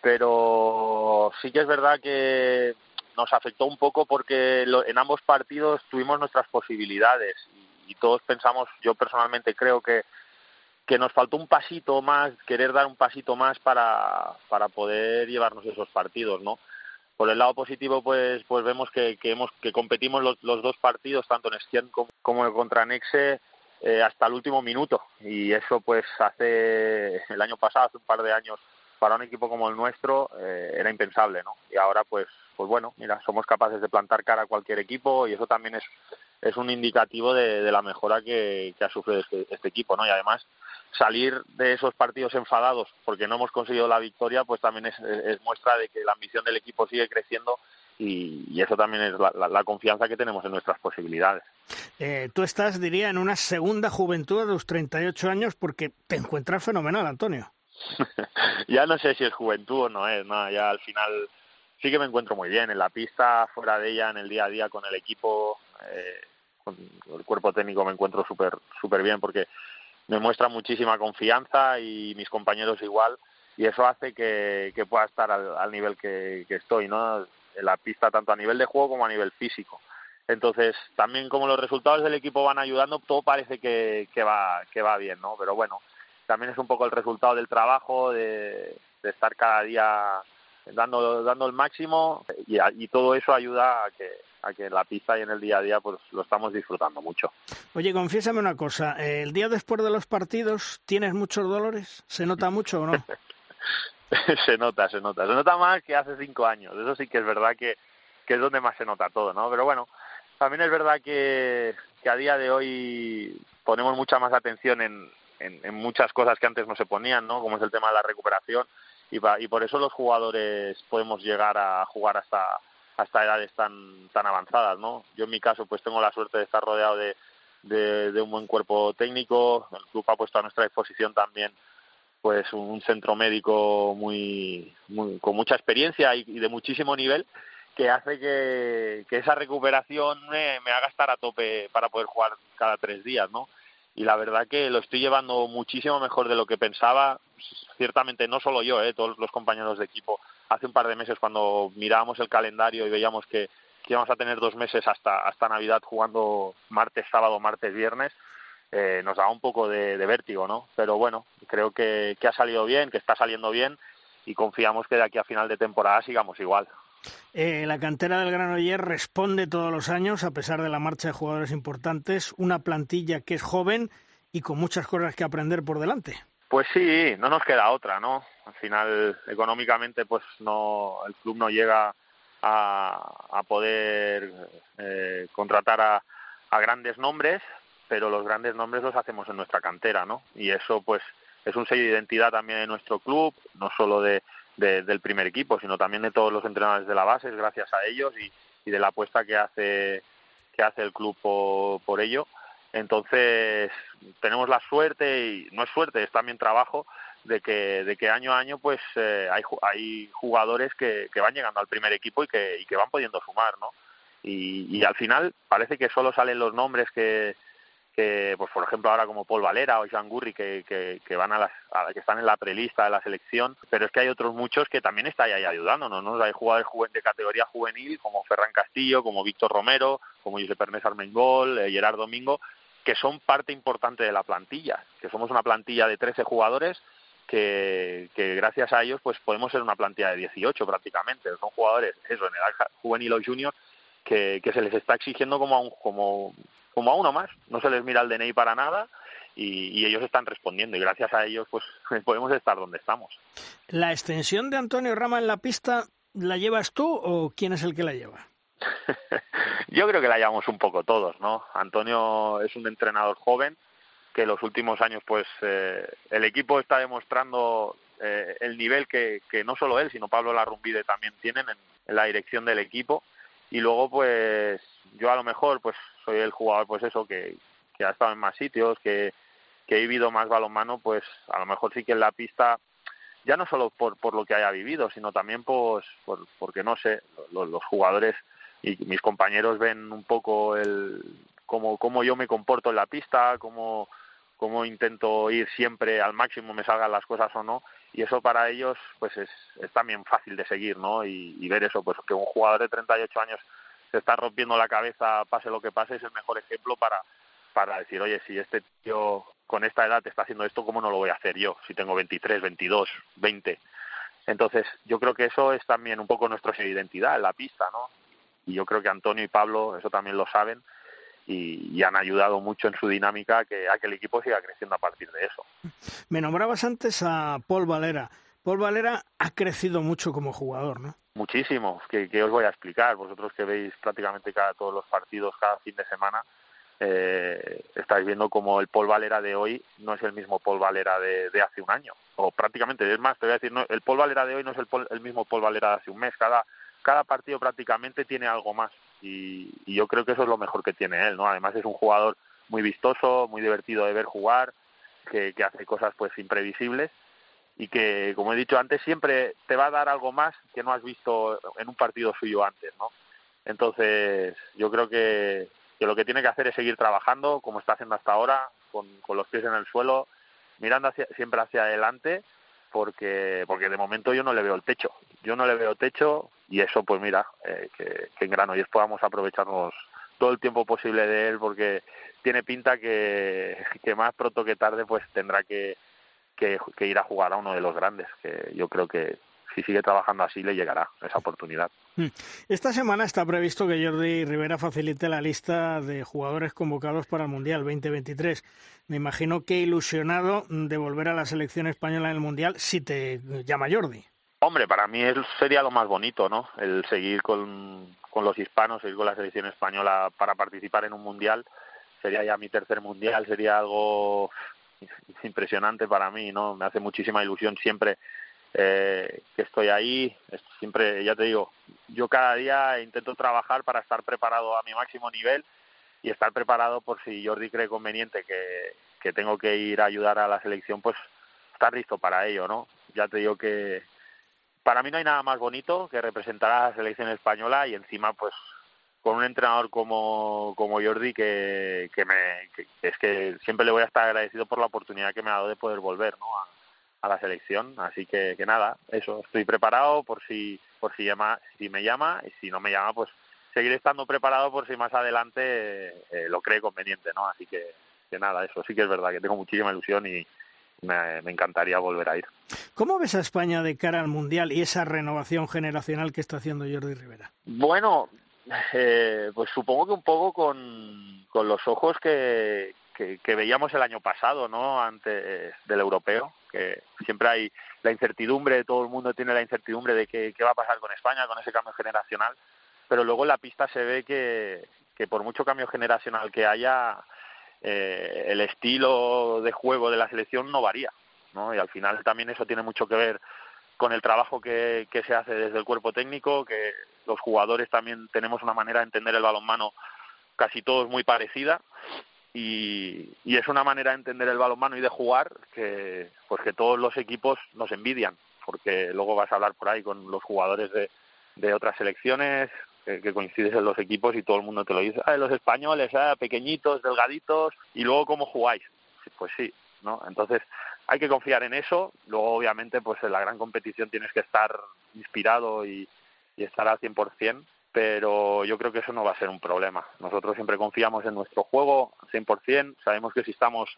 Pero sí que es verdad que nos afectó un poco porque en ambos partidos tuvimos nuestras posibilidades y todos pensamos, yo personalmente creo que que nos faltó un pasito más, querer dar un pasito más para, para poder llevarnos esos partidos, ¿no? Por el lado positivo, pues, pues vemos que, que, hemos, que competimos los, los dos partidos, tanto en Estien como, como contra Nexe, eh, hasta el último minuto y eso pues hace el año pasado, hace un par de años, para un equipo como el nuestro eh, era impensable, ¿no? Y ahora pues pues bueno, mira, somos capaces de plantar cara a cualquier equipo y eso también es es un indicativo de, la mejora que, ha sufrido este, este, equipo, ¿no? Y además salir de esos partidos enfadados porque no hemos conseguido la victoria, pues también es, muestra de que la ambición del equipo sigue creciendo y, eso también es la, confianza que tenemos en nuestras posibilidades.
Eh, tú estás, diría, en una segunda juventud de los 38 años porque te encuentras fenomenal, Antonio. (laughs)
ya no sé si es juventud o no es, no, ya al final sí que me encuentro muy bien en la pista, fuera de ella, en el día a día con el equipo. Eh, con el cuerpo técnico me encuentro súper súper bien porque me muestra muchísima confianza y mis compañeros igual y eso hace que, pueda estar al, nivel que, estoy no en la pista tanto a nivel de juego como a nivel físico. Entonces también como los resultados del equipo van ayudando todo parece que, va que va bien no pero bueno también es un poco el resultado del trabajo de, estar cada día dando dando el máximo y, y todo eso ayuda a que a que en la pista y en el día a día pues lo estamos disfrutando mucho.
Oye, confiésame una cosa, ¿el día después de los partidos tienes muchos dolores? ¿Se nota mucho o no? (laughs) (laughs)
se nota, se nota. Se nota más que hace cinco años. Eso sí que es verdad que, que es donde más se nota todo, ¿no? Pero bueno, también es verdad que, que a día de hoy ponemos mucha más atención en, en, en, muchas cosas que antes no se ponían, ¿no? Como es el tema de la recuperación. Y, y por eso los jugadores podemos llegar a jugar hasta hasta edades tan tan avanzadas no yo en mi caso pues tengo la suerte de estar rodeado de, de, un buen cuerpo técnico. El club ha puesto a nuestra disposición también pues un centro médico muy, con mucha experiencia y, de muchísimo nivel que hace que, que esa recuperación me, me haga estar a tope para poder jugar cada tres días no y la verdad que lo estoy llevando muchísimo mejor de lo que pensaba ciertamente no solo yo eh, todos los compañeros de equipo hace un par de meses cuando mirábamos el calendario y veíamos que, íbamos a tener dos meses hasta, hasta Navidad jugando martes, sábado, martes, viernes, eh, nos daba un poco de, vértigo, ¿no? Pero bueno, creo que, ha salido bien, que está saliendo bien y confiamos que de aquí a final de temporada sigamos igual.
Eh, la cantera del Granoller responde todos los años, a pesar de la marcha de jugadores importantes, una plantilla que es joven y con muchas cosas que aprender por delante.
Pues sí, no nos queda otra, ¿no? Al final, económicamente, pues no, el club no llega a, poder eh, contratar a, grandes nombres, pero los grandes nombres los hacemos en nuestra cantera, ¿no? Y eso, pues, es un sello de identidad también de nuestro club, no solo de, del primer equipo, sino también de todos los entrenadores de la base, gracias a ellos y, y de la apuesta que hace que hace el club por ello entonces, tenemos la suerte, y no es suerte, es también trabajo, de que, de que año a año pues eh, hay, hay jugadores que, que van llegando al primer equipo y que, y que van pudiendo sumar, ¿no? Y, y al final parece que solo salen los nombres que, que pues por ejemplo ahora como Paul Valera o Jean Gurri que, que, van a las que están en la prelista de la selección pero es que hay otros muchos que también están ahí ayudándonos ¿no? hay jugadores de categoría juvenil como Ferran Castillo como Víctor Romero como Josep Ernest Armengol eh, Gerard Domingo que son parte importante de la plantilla, que somos una plantilla de 13 jugadores que, gracias a ellos pues podemos ser una plantilla de 18 prácticamente. Son jugadores, eso, en edad juvenil o junior, que, se les está exigiendo como a, un, como a uno más. No se les mira el DNI para nada y, y, ellos están respondiendo y gracias a ellos pues (laughs) podemos estar donde estamos.
¿La extensión de Antonio Rama en la pista la llevas tú o quién es el que la lleva? (laughs)
Yo creo que la llevamos un poco todos, ¿no? Antonio es un entrenador joven que los últimos años, pues, eh, el equipo está demostrando eh, el nivel que, que no solo él, sino Pablo Larrumbide también tienen en, la dirección del equipo. Y luego, pues, yo a lo mejor, pues, soy el jugador, pues eso, que, que ha estado en más sitios, que, que he vivido más balonmano, pues, a lo mejor sí que en la pista ya no solo por, por lo que haya vivido, sino también pues, por, porque, no sé, los, los jugadores y mis compañeros ven un poco el cómo, cómo yo me comporto en la pista, cómo, cómo intento ir siempre al máximo, me salgan las cosas o no, y eso para ellos pues es, es también fácil de seguir, ¿no? Y, ver eso, pues que un jugador de 38 años se está rompiendo la cabeza, pase lo que pase, es el mejor ejemplo para, para decir, oye, si este tío con esta edad está haciendo esto, ¿cómo no lo voy a hacer yo? Si tengo 23, 22, 20. Entonces, yo creo que eso es también un poco nuestra identidad en la pista, ¿no? Y yo creo que Antonio y Pablo eso también lo saben y, han ayudado mucho en su dinámica que, a que el equipo siga creciendo a partir de eso.
Me nombrabas antes a Paul Valera. Paul Valera ha crecido mucho como jugador, ¿no?
Muchísimo, que, os voy a explicar. Vosotros que veis prácticamente cada todos los partidos cada fin de semana, eh, estáis viendo como el Paul Valera de hoy no es el mismo Paul Valera de, hace un año, o prácticamente, es más, te voy a decir, no, el Paul Valera de hoy no es el, el mismo Paul Valera de hace un mes, cada, cada partido prácticamente tiene algo más y, yo creo que eso es lo mejor que tiene él, ¿no? Además es un jugador muy vistoso, muy divertido de ver jugar, que, que hace cosas pues imprevisibles y que, como he dicho antes, siempre te va a dar algo más que no has visto en un partido suyo antes, ¿no? Entonces, yo creo que, lo que tiene que hacer es seguir trabajando como está haciendo hasta ahora, con, con los pies en el suelo, mirando siempre hacia adelante, porque, porque de momento yo no le veo el techo. Yo no le veo techo y eso, pues mira, eh, que, que en Granollers podamos aprovecharnos todo el tiempo posible de él, porque tiene pinta que, que más pronto que tarde pues tendrá que, que, ir a jugar a uno de los grandes, que yo creo que si sigue trabajando así le llegará esa oportunidad.
Hmm. Esta semana está previsto que Jordi Rivera facilite la lista de jugadores convocados para el Mundial 2023. Me imagino que ilusionado de volver a la selección española en el Mundial si te llama Jordi.
Hombre, para mí sería lo más bonito, ¿no? El seguir con, con los hispanos, seguir con la selección española para participar en un Mundial. Sería ya mi tercer Mundial, sería algo impresionante para mí, ¿no? Me hace muchísima ilusión siempre eh, que estoy ahí. Siempre, ya te digo, yo cada día intento trabajar para estar preparado a mi máximo nivel y estar preparado por si Jordi cree conveniente que, que tengo que ir a ayudar a la selección, pues estar listo para ello, ¿no? Ya te digo que para mí no hay nada más bonito que representar a la selección española y encima, pues con un entrenador como, como Jordi que, que me es que siempre le voy a estar agradecido por la oportunidad que me ha dado de poder volver ¿no? a, la selección así que, que nada eso estoy preparado por si por si llama si me llama y si no me llama pues seguir estando preparado por si más adelante eh, lo cree conveniente no así que, que nada eso sí que es verdad que tengo muchísima ilusión y me, me, encantaría volver a ir.
¿Cómo ves a España de cara al Mundial y esa renovación generacional que está haciendo Jordi Rivera?
Bueno, eh, pues supongo que un poco con, con los ojos que, que, veíamos el año pasado, ¿no? Antes del europeo, que siempre hay la incertidumbre, todo el mundo tiene la incertidumbre de qué, qué va a pasar con España, con ese cambio generacional, pero luego en la pista se ve que, que por mucho cambio generacional que haya, eh, el estilo de juego de la selección no varía, ¿no? Y al final también eso tiene mucho que ver con el trabajo que, que se hace desde el cuerpo técnico, que los jugadores también tenemos una manera de entender el balonmano casi todos muy parecida y, y, es una manera de entender el balonmano y de jugar que pues que todos los equipos nos envidian porque luego vas a hablar por ahí con los jugadores de, de otras selecciones que, coincides en los equipos y todo el mundo te lo dice ah, los españoles ah, pequeñitos delgaditos y luego cómo jugáis pues sí no entonces hay que confiar en eso. Luego obviamente pues en la gran competición tienes que estar inspirado y, y estar al 100%, pero yo creo que eso no va a ser un problema. Nosotros siempre confiamos en nuestro juego al 100%, sabemos que si estamos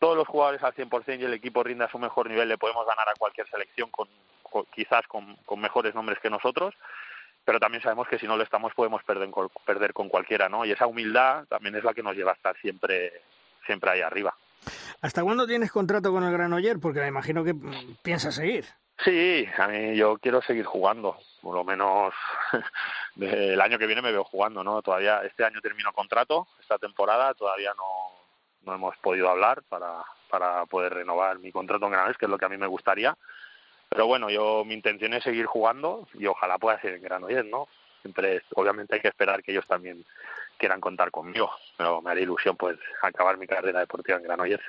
todos los jugadores al 100% y el equipo rinde a su mejor nivel, le podemos ganar a cualquier selección con, quizás con, mejores nombres que nosotros, pero también sabemos que si no lo estamos podemos perder, perder con cualquiera, ¿no? Y esa humildad también es la que nos lleva a estar siempre, siempre ahí arriba.
¿Hasta cuándo tienes contrato con el Granoller? Porque me imagino que piensas seguir.
Sí, a mí yo quiero seguir jugando, por lo menos (laughs) el año que viene me veo jugando, ¿no? Todavía este año termino contrato, esta temporada todavía no, no hemos podido hablar para, para poder renovar mi contrato en Granollers, que es lo que a mí me gustaría. Pero bueno, yo mi intención es seguir jugando y ojalá pueda ser en Granollers, ¿no? Siempre, obviamente hay que esperar que ellos también quieran contar conmigo. Pero me haría ilusión pues acabar mi carrera deportiva en Granollers.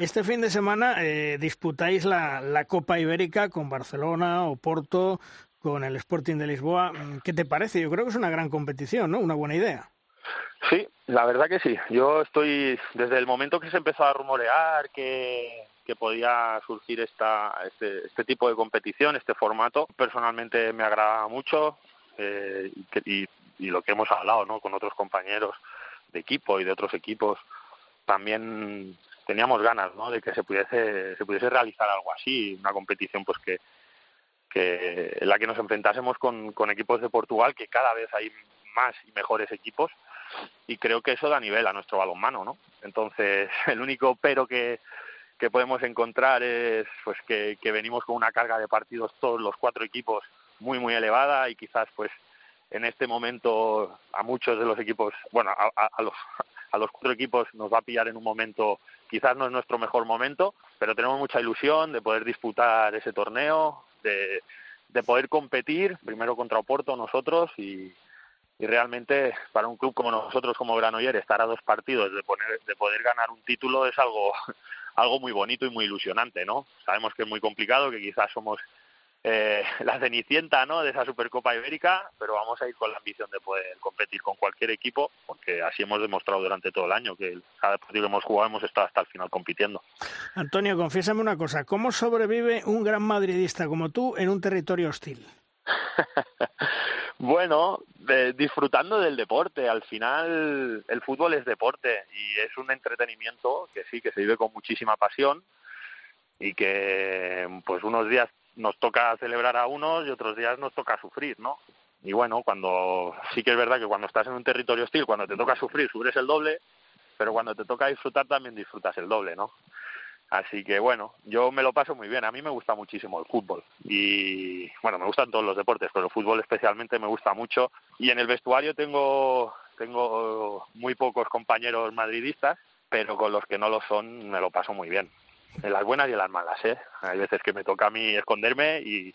Este fin de semana eh, disputáis la, la Copa Ibérica con Barcelona, o Porto, con el Sporting de Lisboa. ¿Qué te parece? Yo creo que es una gran competición, ¿no? Una buena idea.
Sí, la verdad que sí. Yo estoy, desde el momento que se empezó a rumorear que, que podía surgir esta, este, este tipo de competición, este formato, personalmente me agrada mucho eh, y, y lo que hemos hablado ¿no? con otros compañeros de equipo y de otros equipos, también teníamos ganas ¿no? de que se pudiese, se pudiese realizar algo así, una competición pues que, que en la que nos enfrentásemos con, con equipos de Portugal, que cada vez hay más y mejores equipos, y creo que eso da nivel a nuestro balonmano, ¿no? Entonces, (laughs) el único pero que, que podemos encontrar es pues que, que venimos con una carga de partidos todos los cuatro equipos muy muy elevada y quizás pues en este momento a muchos de los equipos, bueno, a, los a los cuatro equipos nos va a pillar en un momento, quizás no es nuestro mejor momento, pero tenemos mucha ilusión de poder disputar ese torneo, de, de poder competir primero contra Oporto nosotros y, y realmente para un club como nosotros como Granoller estar a dos partidos de poner de poder ganar un título es algo (laughs) algo muy bonito y muy ilusionante no sabemos que es muy complicado que quizás somos eh, (laughs) la cenicienta ¿no? de esa Supercopa Ibérica, pero vamos a ir con la ambición de poder competir con cualquier equipo, porque así hemos demostrado durante todo el año que cada partido que hemos jugado hemos estado hasta el final compitiendo.
Antonio, confiésame una cosa, ¿cómo sobrevive un gran madridista como tú en un territorio hostil? (laughs)
bueno, eh, disfrutando del deporte. Al final, el fútbol es deporte y es un entretenimiento que sí, que se vive con muchísima pasión y que pues unos días nos toca celebrar a unos y otros días nos toca sufrir, ¿no? Y bueno, cuando sí que es verdad que cuando estás en un territorio hostil, cuando te toca sufrir, sufres el doble, pero cuando te toca disfrutar también disfrutas el doble, ¿no? Así que bueno, yo me lo paso muy bien. A mí me gusta muchísimo el fútbol y bueno, me gustan todos los deportes, pero el fútbol especialmente me gusta mucho. Y en el vestuario tengo tengo muy pocos compañeros madridistas, pero con los que no lo son me lo paso muy bien en las buenas y en las malas, ¿eh? Hay veces que me toca a mí esconderme y,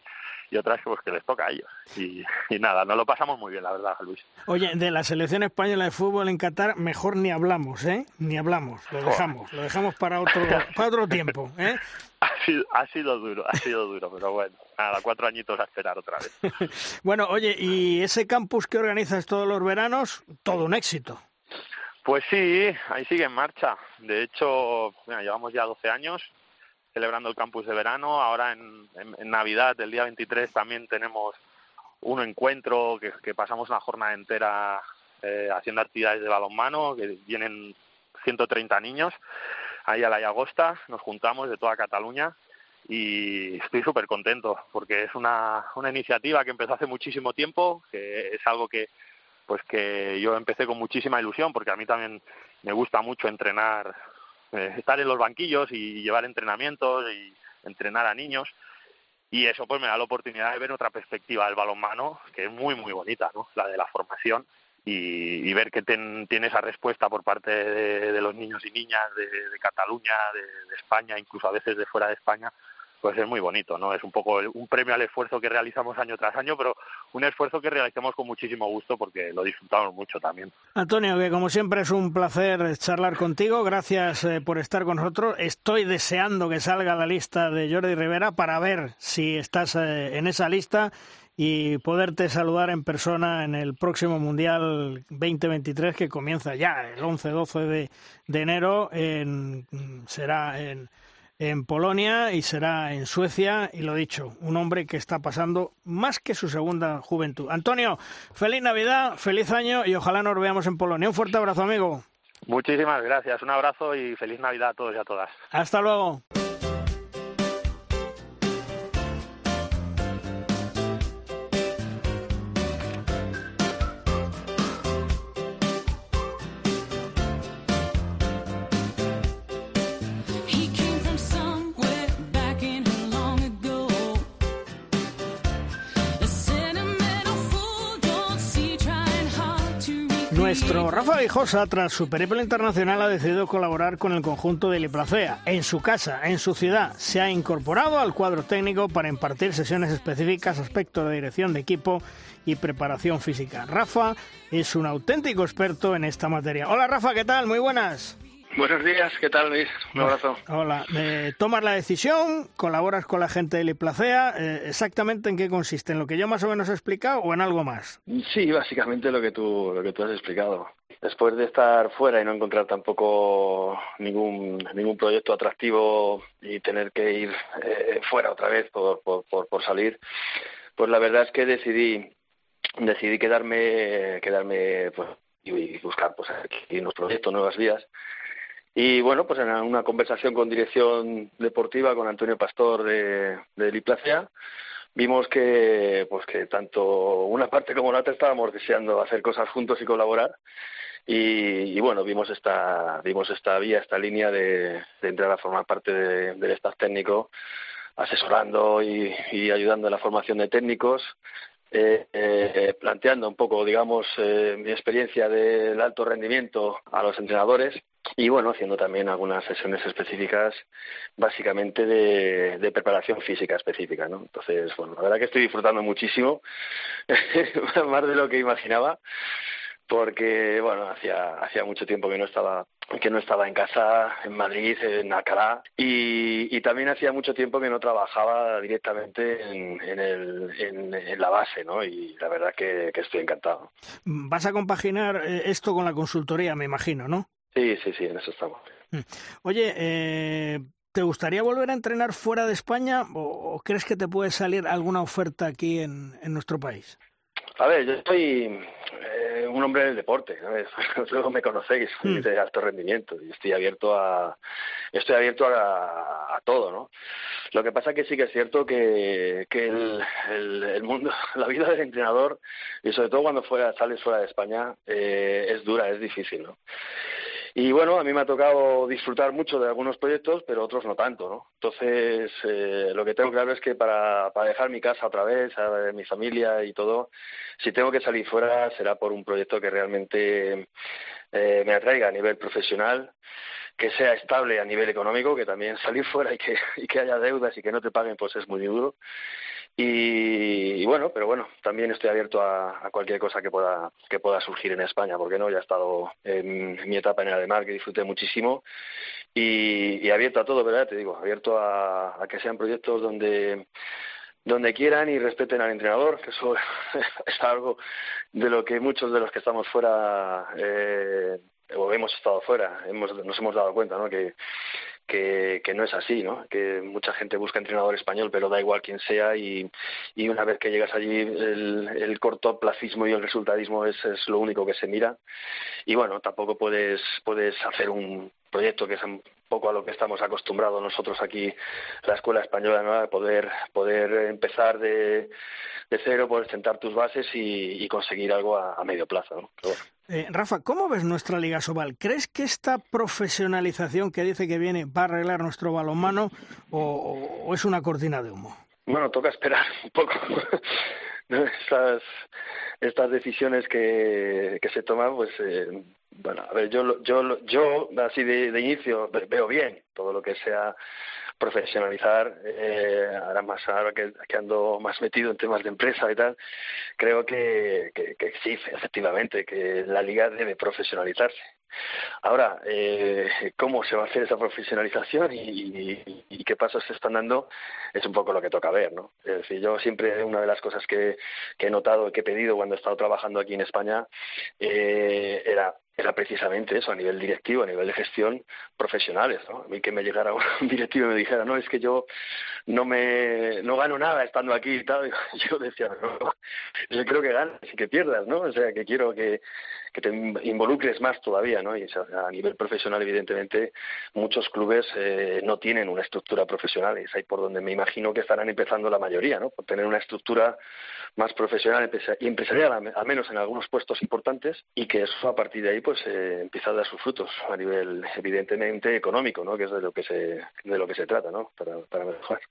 y otras pues que les toca a ellos. Y, y nada, no lo pasamos muy bien, la verdad, Luis.
Oye, de la selección española de fútbol en Qatar, mejor ni hablamos, ¿eh? Ni hablamos, lo dejamos, lo dejamos para otro, (laughs) para otro tiempo, ¿eh?
Ha sido, ha sido duro, ha sido duro, pero bueno, nada, cuatro añitos a esperar otra vez. (laughs)
bueno, oye, y ese campus que organizas todos los veranos, todo un éxito.
Pues sí, ahí sigue en marcha. De hecho, mira, llevamos ya 12 años celebrando el campus de verano. Ahora en, en, Navidad, el día 23, también tenemos un encuentro que, que pasamos una jornada entera eh, haciendo actividades de balonmano, que vienen 130 niños ahí a la Llagosta, nos juntamos de toda Cataluña y estoy súper contento porque es una, una iniciativa que empezó hace muchísimo tiempo, que es algo que pues que yo empecé con muchísima ilusión porque a mí también me gusta mucho entrenar, eh, estar en los banquillos y llevar entrenamientos y entrenar a niños y eso pues me da la oportunidad de ver otra perspectiva del balonmano que es muy muy bonita, ¿no? La de la formación y, y ver que ten, tiene esa respuesta por parte de, los niños y niñas de, de Cataluña, de, de España, incluso a veces de fuera de España, pues es muy bonito, ¿no? Es un poco un premio al esfuerzo que realizamos año tras año, pero un esfuerzo que realicemos con muchísimo gusto porque lo disfrutamos mucho también.
Antonio, que como siempre es un placer charlar contigo, gracias eh, por estar con nosotros. Estoy deseando que salga la lista de Jordi Rivera para ver si estás eh, en esa lista y poderte saludar en persona en el próximo Mundial 2023 que comienza ya el 11-12 de, de enero, en, será en en Polonia y será en Suecia. Y lo dicho, un hombre que está pasando más que su segunda juventud. Antonio, feliz Navidad, feliz año y ojalá nos veamos en Polonia. Un fuerte abrazo, amigo.
Muchísimas gracias, un abrazo y feliz Navidad a todos y a todas.
Hasta luego. Nuestro Rafa Vijosa, tras su periplo internacional, ha decidido colaborar con el conjunto de Liplacea. En su casa, en su ciudad, se ha incorporado al cuadro técnico para impartir sesiones específicas aspectos de dirección de equipo y preparación física. Rafa es un auténtico experto en esta materia. Hola Rafa, ¿qué tal? Muy buenas.
Buenos días, ¿qué tal Luis? Un abrazo.
Hola, eh, tomas la decisión, colaboras con la gente de Liplacea, eh, ¿exactamente en qué consiste? ¿En lo que yo más o menos he explicado o en algo más?
Sí, básicamente lo que tú, lo que tú has explicado. Después de estar fuera y no encontrar tampoco ningún, ningún proyecto atractivo y tener que ir eh, fuera otra vez por, por, por, por salir, pues la verdad es que decidí, decidí quedarme, quedarme pues, y buscar pues, aquí unos proyectos, nuevas vías. Y bueno, pues en una conversación con dirección deportiva con Antonio Pastor de, de Liplacea, vimos que pues que tanto una parte como la otra estábamos deseando hacer cosas juntos y colaborar. Y, bueno, vimos esta, vimos esta vía, esta línea de, entrar a formar parte del staff técnico, asesorando y, ayudando en la formación de técnicos, eh, eh, planteando un poco, digamos, eh, mi experiencia del alto rendimiento a los entrenadores y bueno, haciendo también algunas sesiones específicas, básicamente de, preparación física específica, ¿no? Entonces, bueno, la verdad que estoy disfrutando muchísimo, (laughs) más de lo que imaginaba, porque, bueno, hacía, hacía mucho tiempo que no estaba que no estaba en casa en Madrid, en Alcalá, y, también hacía mucho tiempo que no trabajaba directamente en, el, en, la base, ¿no? Y la verdad que, que estoy encantado.
Vas a compaginar eh, esto con la consultoría, me imagino, ¿no?
Sí, sí, sí, en eso estamos. Mm.
Oye, eh, ¿te gustaría volver a entrenar fuera de España o, crees que te puede salir alguna oferta aquí en, nuestro país?
A ver, yo soy eh, un hombre del deporte, luego (laughs) me conocéis, mm. de alto rendimiento y estoy abierto a estoy abierto a, todo, ¿no? Lo que pasa que sí que es cierto que, que el, el, mundo, (laughs) la vida del entrenador y sobre todo cuando fuera sales fuera de España eh, es dura, es difícil, ¿no? Y bueno, a mí me ha tocado disfrutar mucho de algunos proyectos, pero otros no tanto, ¿no? Entonces, eh, lo que tengo claro es que para, para dejar mi casa otra vez, a, mi familia y todo, si tengo que salir fuera será por un proyecto que realmente eh, me atraiga a nivel profesional que sea estable a nivel económico, que también salir fuera y que, (laughs) y que haya deudas y que no te paguen, pues es muy duro. Y, bueno, pero bueno, también estoy abierto a, cualquier cosa que pueda que pueda surgir en España, porque no, ya he estado en, mi etapa en el Ademar, que disfruté muchísimo, y, abierto a todo, ¿verdad? Te digo, abierto a, que sean proyectos donde donde quieran y respeten al entrenador, que eso (laughs) es algo de lo que muchos de los que estamos fuera eh, o hemos estado fuera, hemos, nos hemos dado cuenta, ¿no? Que, que, que, no es así, ¿no? Que mucha gente busca entrenador español, pero da igual quién sea y, y una vez que llegas allí el, el cortoplacismo y el resultadismo es, es lo único que se mira y bueno, tampoco puedes puedes hacer un proyecto que es un poco a lo que estamos acostumbrados nosotros aquí la escuela española, ¿no? Poder poder empezar de, de cero, poder sentar tus bases y, y conseguir algo a, a medio plazo, ¿no?
Eh, Rafa, ¿cómo ves nuestra Liga Sobal? ¿Crees que esta profesionalización que dice que viene va a arreglar nuestro balonmano o, es una cortina de humo?
Bueno, toca esperar (laughs) un poco. estas, estas decisiones que, que se toman, pues, eh, bueno, a ver, yo, yo, yo así de, de inicio veo bien todo lo que sea profesionalizar, eh, ahora más ahora que, ando más metido en temas de empresa y tal, creo que, que, sí, efectivamente, que la liga debe profesionalizarse. Ahora, eh, ¿cómo se va a hacer esa profesionalización y, y, qué pasos se están dando? Es un poco lo que toca ver, ¿no? Es decir, yo siempre, una de las cosas que, que he notado, que he pedido cuando he estado trabajando aquí en España, eh, era era precisamente eso, a nivel directivo, a nivel de gestión, profesionales, ¿no? A mí que me llegara (laughs) un directivo y me dijera, no, es que yo no me no gano nada estando aquí y tal, (laughs) yo decía, no, yo creo que ganas y que pierdas, ¿no? O sea, que quiero que, que te involucres más todavía, ¿no? Y a nivel profesional, evidentemente, muchos clubes eh, no tienen una estructura profesional, es ahí por donde me imagino que estarán empezando la mayoría, ¿no? Por tener una estructura más profesional y empresarial, al menos en algunos puestos importantes, y que eso a partir de ahí pues eh, empieza a dar sus frutos a nivel evidentemente económico, ¿no? Que es de lo que se de lo que se trata, ¿no? Para, para mejorar.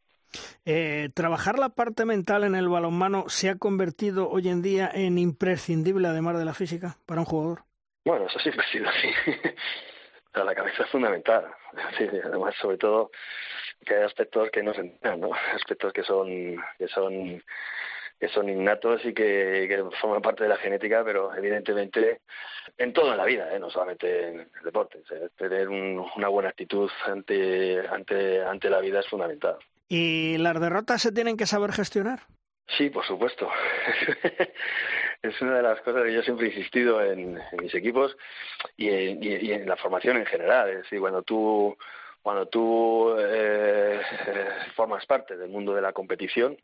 Eh, ¿Trabajar la parte mental en el balonmano se ha convertido hoy en día en imprescindible, además de la física, para un jugador?
Bueno, eso siempre ha sido así. (laughs) la cabeza es fundamental. (laughs) además, sobre todo, que hay aspectos que no se entienden, ¿no? Aspectos que son, que son que son innatos y que, forman parte de la genética, pero evidentemente en todo en la vida, ¿eh? no solamente en el deporte. tener una buena actitud ante, ante, ante la vida es fundamental.
¿Y las derrotas se tienen que saber gestionar?
Sí, por supuesto. (laughs) es una de las cosas que yo siempre he insistido en, mis equipos y en, y en, la formación en general. Es decir, cuando tú cuando tú eh, formas parte del mundo de la competición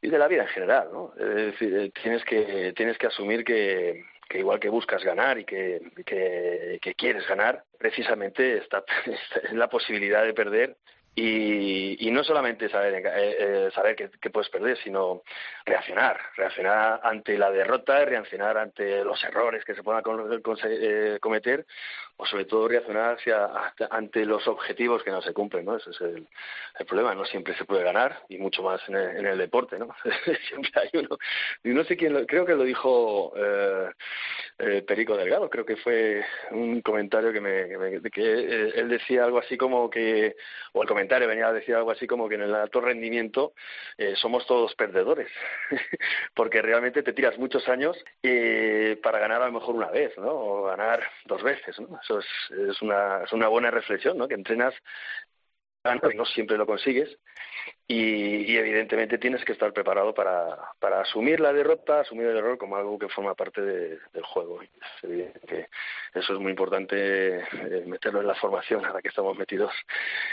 y de la vida en general, ¿no? Eh, tienes que tienes que asumir que, que igual que buscas ganar y que, que, que quieres ganar, precisamente está, (laughs) la posibilidad de perder y, no solamente saber, eh, eh, saber que, puedes perder, sino reaccionar, reaccionar ante la derrota, reaccionar ante los errores que se puedan eh, cometer o sobre todo reaccionar hacia, ante los objetivos que no se cumplen, ¿no? Ese es el, problema, no siempre se puede ganar y mucho más en el, deporte, ¿no? (laughs) siempre hay uno. Y no sé quién, creo que lo dijo Perico Delgado, creo que fue un comentario que me, que él decía algo así como que, o el venía a decir algo así como que en el alto rendimiento eh, somos todos perdedores, (laughs) porque realmente te tiras muchos años eh, para ganar a lo mejor una vez, ¿no? O ganar dos veces, ¿no? Eso es, es, una, es una buena reflexión, ¿no? Que entrenas y no siempre lo consigues y, evidentemente tienes que estar preparado para, para asumir la derrota, asumir el error como algo que forma parte del juego. Es eso es muy importante eh, meterlo en la formación, ahora que estamos metidos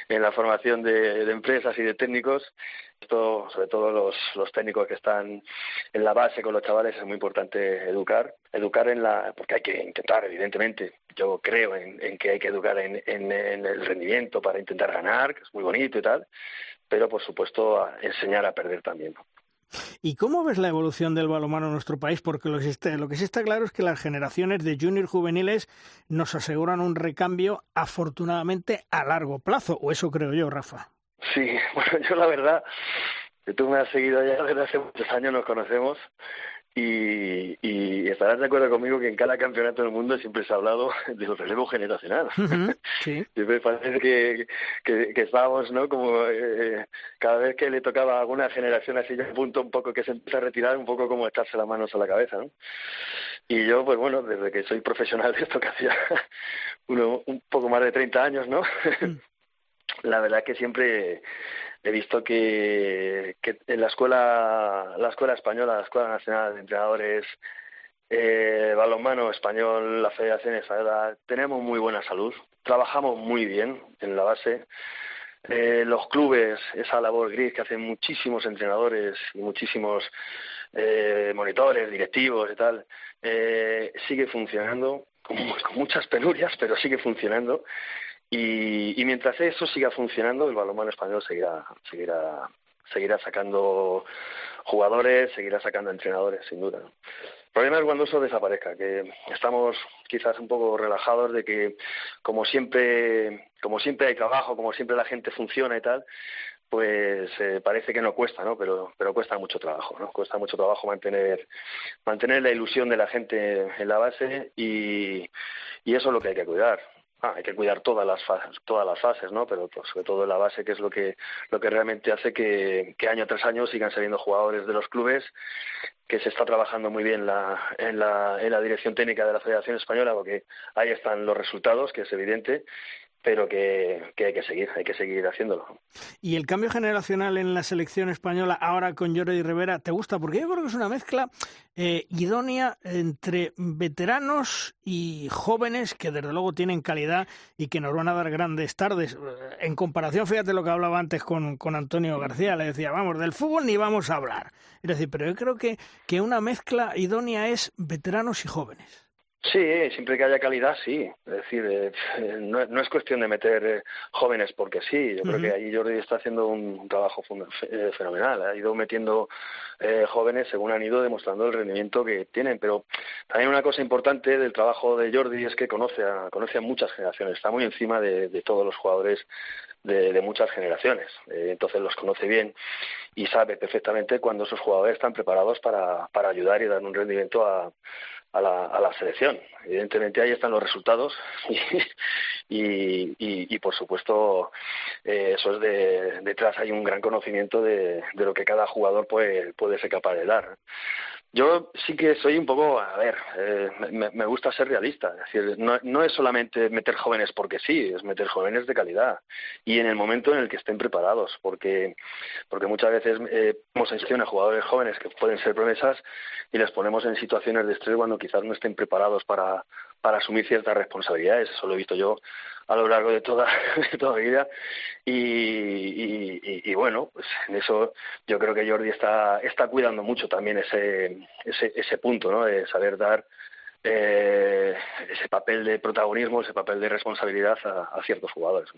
en la formación de, empresas y de técnicos. Esto, sobre todo los, los técnicos que están en la base con los chavales, es muy importante educar, educar en la, porque hay que intentar, evidentemente, yo creo en, en que hay que educar en, en, en el rendimiento para intentar ganar, que es muy bonito y tal, pero por supuesto a enseñar a perder también.
¿Y cómo ves la evolución del balonmano en nuestro país? Porque lo que, está, lo que sí está claro es que las generaciones de junior juveniles nos aseguran un recambio afortunadamente a largo plazo, o eso creo yo, Rafa.
Sí, (laughs) bueno, yo la verdad, que tú me has seguido ya desde hace muchos años, nos conocemos, y, y, estarás de acuerdo conmigo que en cada campeonato del mundo siempre se ha hablado (laughs) del relevo generacional. sí. (laughs) siempre parece que, que, que estábamos, ¿no? Como eh, cada vez que le tocaba a alguna generación así, ya punto un poco que se empieza a retirar, un poco como echarse las manos a la cabeza, ¿no? Y yo, pues bueno, desde que soy profesional de esto, (laughs) que hacía uno, un poco más de 30 años, ¿no? Mm. la verdad que siempre he visto que, en la escuela, la escuela española, la Escuela Nacional de Entrenadores, eh, balonmano español, la Federación Española, tenemos muy buena salud, trabajamos muy bien en la base. Eh, los clubes, esa labor gris que hacen muchísimos entrenadores y muchísimos eh, monitores, directivos y tal, eh, sigue funcionando con muchas penurias, pero sigue funcionando y, y mientras eso siga funcionando, el balonmano español seguirá, seguirá, seguirá sacando jugadores, seguirá sacando entrenadores, sin duda. El problema es cuando eso desaparezca, que estamos quizás un poco relajados de que como siempre, como siempre hay trabajo, como siempre la gente funciona y tal, pues eh, parece que no cuesta, ¿no? Pero, pero cuesta mucho trabajo, ¿no? Cuesta mucho trabajo mantener, mantener la ilusión de la gente en la base y, y eso es lo que hay que cuidar. Ah, hay que cuidar todas las fases, todas las fases, ¿no? Pero pues, sobre todo la base, que es lo que lo que realmente hace que, que año tras año sigan saliendo jugadores de los clubes, que se está trabajando muy bien en, la, en la dirección técnica de la Federación Española, porque ahí están los resultados, que es evidente, pero que, hay que seguir, hay que seguir haciéndolo.
Y el cambio generacional en la selección española ahora con Jordi Rivera, ¿te gusta? Porque yo creo que es una mezcla eh, idónea entre veteranos y jóvenes que desde luego tienen calidad y que nos van a dar grandes tardes. Eh, en comparación, fíjate lo que hablaba antes con, con Antonio García, le decía, vamos, del fútbol ni vamos a hablar. Decir, pero yo creo que, que una mezcla idónea es veteranos y jóvenes.
Sí, siempre que haya calidad, sí. Es decir, eh, no, no, es cuestión de meter eh, jóvenes porque sí. Yo creo que ahí Jordi está haciendo un, trabajo eh, fenomenal. Ha ido metiendo jóvenes según han ido demostrando el rendimiento que tienen. Pero también una cosa importante del trabajo de Jordi es que conoce a, conoce a muchas generaciones. Está muy encima de, de todos los jugadores de, de muchas generaciones. entonces los conoce bien y sabe perfectamente cuando esos jugadores están preparados para, para ayudar y dar un rendimiento a a la, a la selección. Evidentemente ahí están los resultados (laughs) y, por supuesto eh, eso es de, detrás hay un gran conocimiento de, lo que cada jugador puede ser capaz de dar. Yo sí que soy un poco, a ver, eh, me, gusta ser realista. Es decir, no, es solamente meter jóvenes porque sí, es meter jóvenes de calidad y en el momento en el que estén preparados, porque porque muchas veces eh, en a jugadores jóvenes que pueden ser promesas y les ponemos en situaciones de estrés cuando quizás no estén preparados para, para asumir ciertas responsabilidades. Eso lo he visto yo a lo largo de toda, (laughs) de toda vida. Y, bueno, pues en eso yo creo que Jordi está, está cuidando mucho también ese, ese, ese punto, ¿no? De saber dar eh, ese papel de protagonismo, ese papel de responsabilidad a, ciertos jugadores.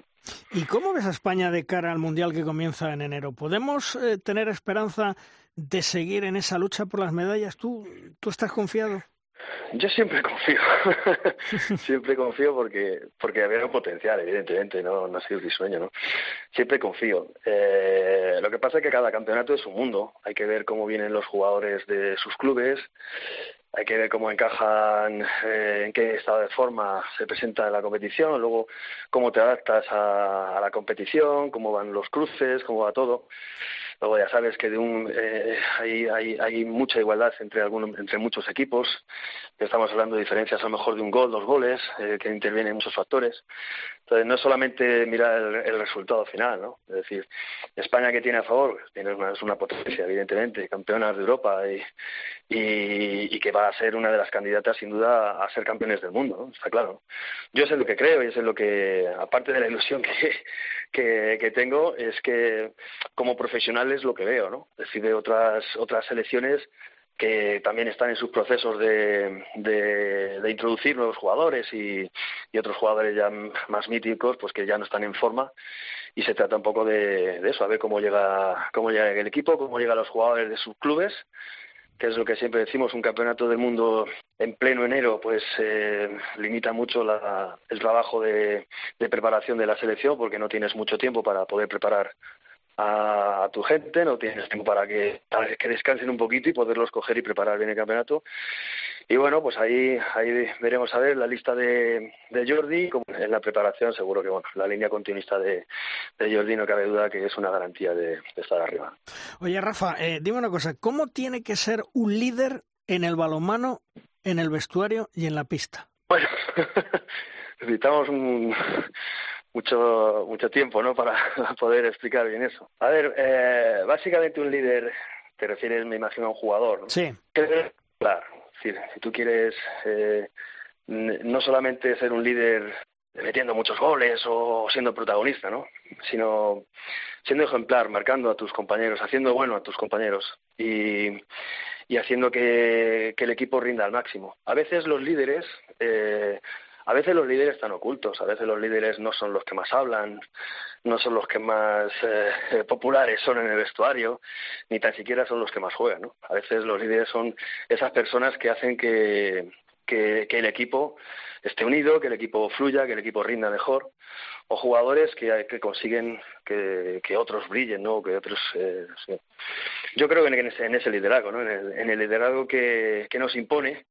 ¿Y cómo ves a España de cara al Mundial que comienza en enero? ¿Podemos eh, tener esperanza de seguir en esa lucha por las medallas? ¿Tú, tú estás confiado?
Yo siempre confío, (laughs) siempre confío porque porque había un potencial, evidentemente, no, no ha sido risueño, ¿no? Siempre confío. Eh, lo que pasa es que cada campeonato es un mundo. Hay que ver cómo vienen los jugadores de sus clubes, hay que ver cómo encajan, eh, en qué estado de forma se presenta en la competición, luego cómo te adaptas a la competición, cómo van los cruces, cómo va todo. Luego ya sabes que de un, eh, hay, hay, hay mucha igualdad entre, algunos, entre muchos equipos. Estamos hablando de diferencias a lo mejor de un gol, dos goles, eh, que intervienen muchos factores. Entonces, no es solamente mirar el, resultado final, ¿no? Es decir, España que tiene a favor, tiene una, es una potencia, evidentemente, campeona de Europa y, y, que va a ser una de las candidatas, sin duda, a ser campeones del mundo. Está claro. Yo sé lo que creo y sé lo que, aparte de la ilusión que, que, que tengo, es que como profesional es lo que veo, ¿no? Es decir, de otras, otras selecciones que también están en sus procesos de, de, introducir nuevos jugadores y, y, otros jugadores ya más míticos, pues que ya no están en forma. Y se trata un poco de, de eso, a ver cómo llega, cómo llega el equipo, cómo llegan los jugadores de sus clubes que es lo que siempre decimos, un campeonato del mundo en pleno enero, pues eh, limita mucho la, el trabajo de, de, preparación de la selección, porque no tienes mucho tiempo para poder preparar a, tu gente, no tienes tiempo para que, que descansen un poquito y poderlos coger y preparar bien el campeonato. Y bueno, pues ahí, ahí veremos a ver la lista de, de Jordi. Como en la preparación, seguro que bueno, la línea continuista de, de Jordi no cabe duda que es una garantía de, estar arriba.
Oye, Rafa, eh, dime una cosa, ¿cómo tiene que ser un líder en el balonmano, en el vestuario y en la pista?
Bueno, (laughs) necesitamos un, mucho mucho tiempo no para (laughs) poder explicar bien eso. A ver eh, básicamente un líder te refieres me imagino a un jugador ¿no?
sí.
Claro. Si tú quieres eh, no solamente ser un líder metiendo muchos goles o siendo protagonista no sino siendo ejemplar marcando a tus compañeros haciendo bueno a tus compañeros y y haciendo que, que el equipo rinda al máximo. A veces los líderes eh, a veces los líderes están ocultos, a veces los líderes no son los que más hablan, no son los que más eh, (laughs) populares son en el vestuario, ni tan siquiera son los que más juegan. ¿no? A veces los líderes son esas personas que hacen que, que, el equipo esté unido, que el equipo fluya, que el equipo rinda mejor, o jugadores que, que consiguen que, otros brillen, ¿no? Que otros, eh, Yo creo que en, en, ese liderazgo, ¿no? En el, en el liderazgo que, que nos impone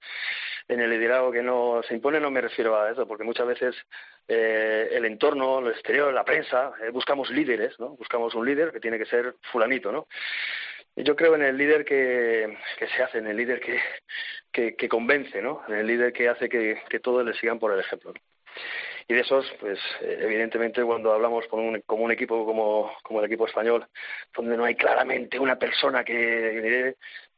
en el liderazgo que no se impone no me refiero a eso, porque muchas veces eh, el entorno, el exterior, la prensa, eh, buscamos líderes, ¿no? Buscamos un líder que tiene que ser fulanito, ¿no? Yo creo en el líder que, se hace, en el líder que, que, que convence, ¿no? En el líder que hace que, que todos le sigan por el ejemplo. Y de esos, pues eh, evidentemente cuando hablamos con un, un equipo como, como el equipo español, donde no hay claramente una persona que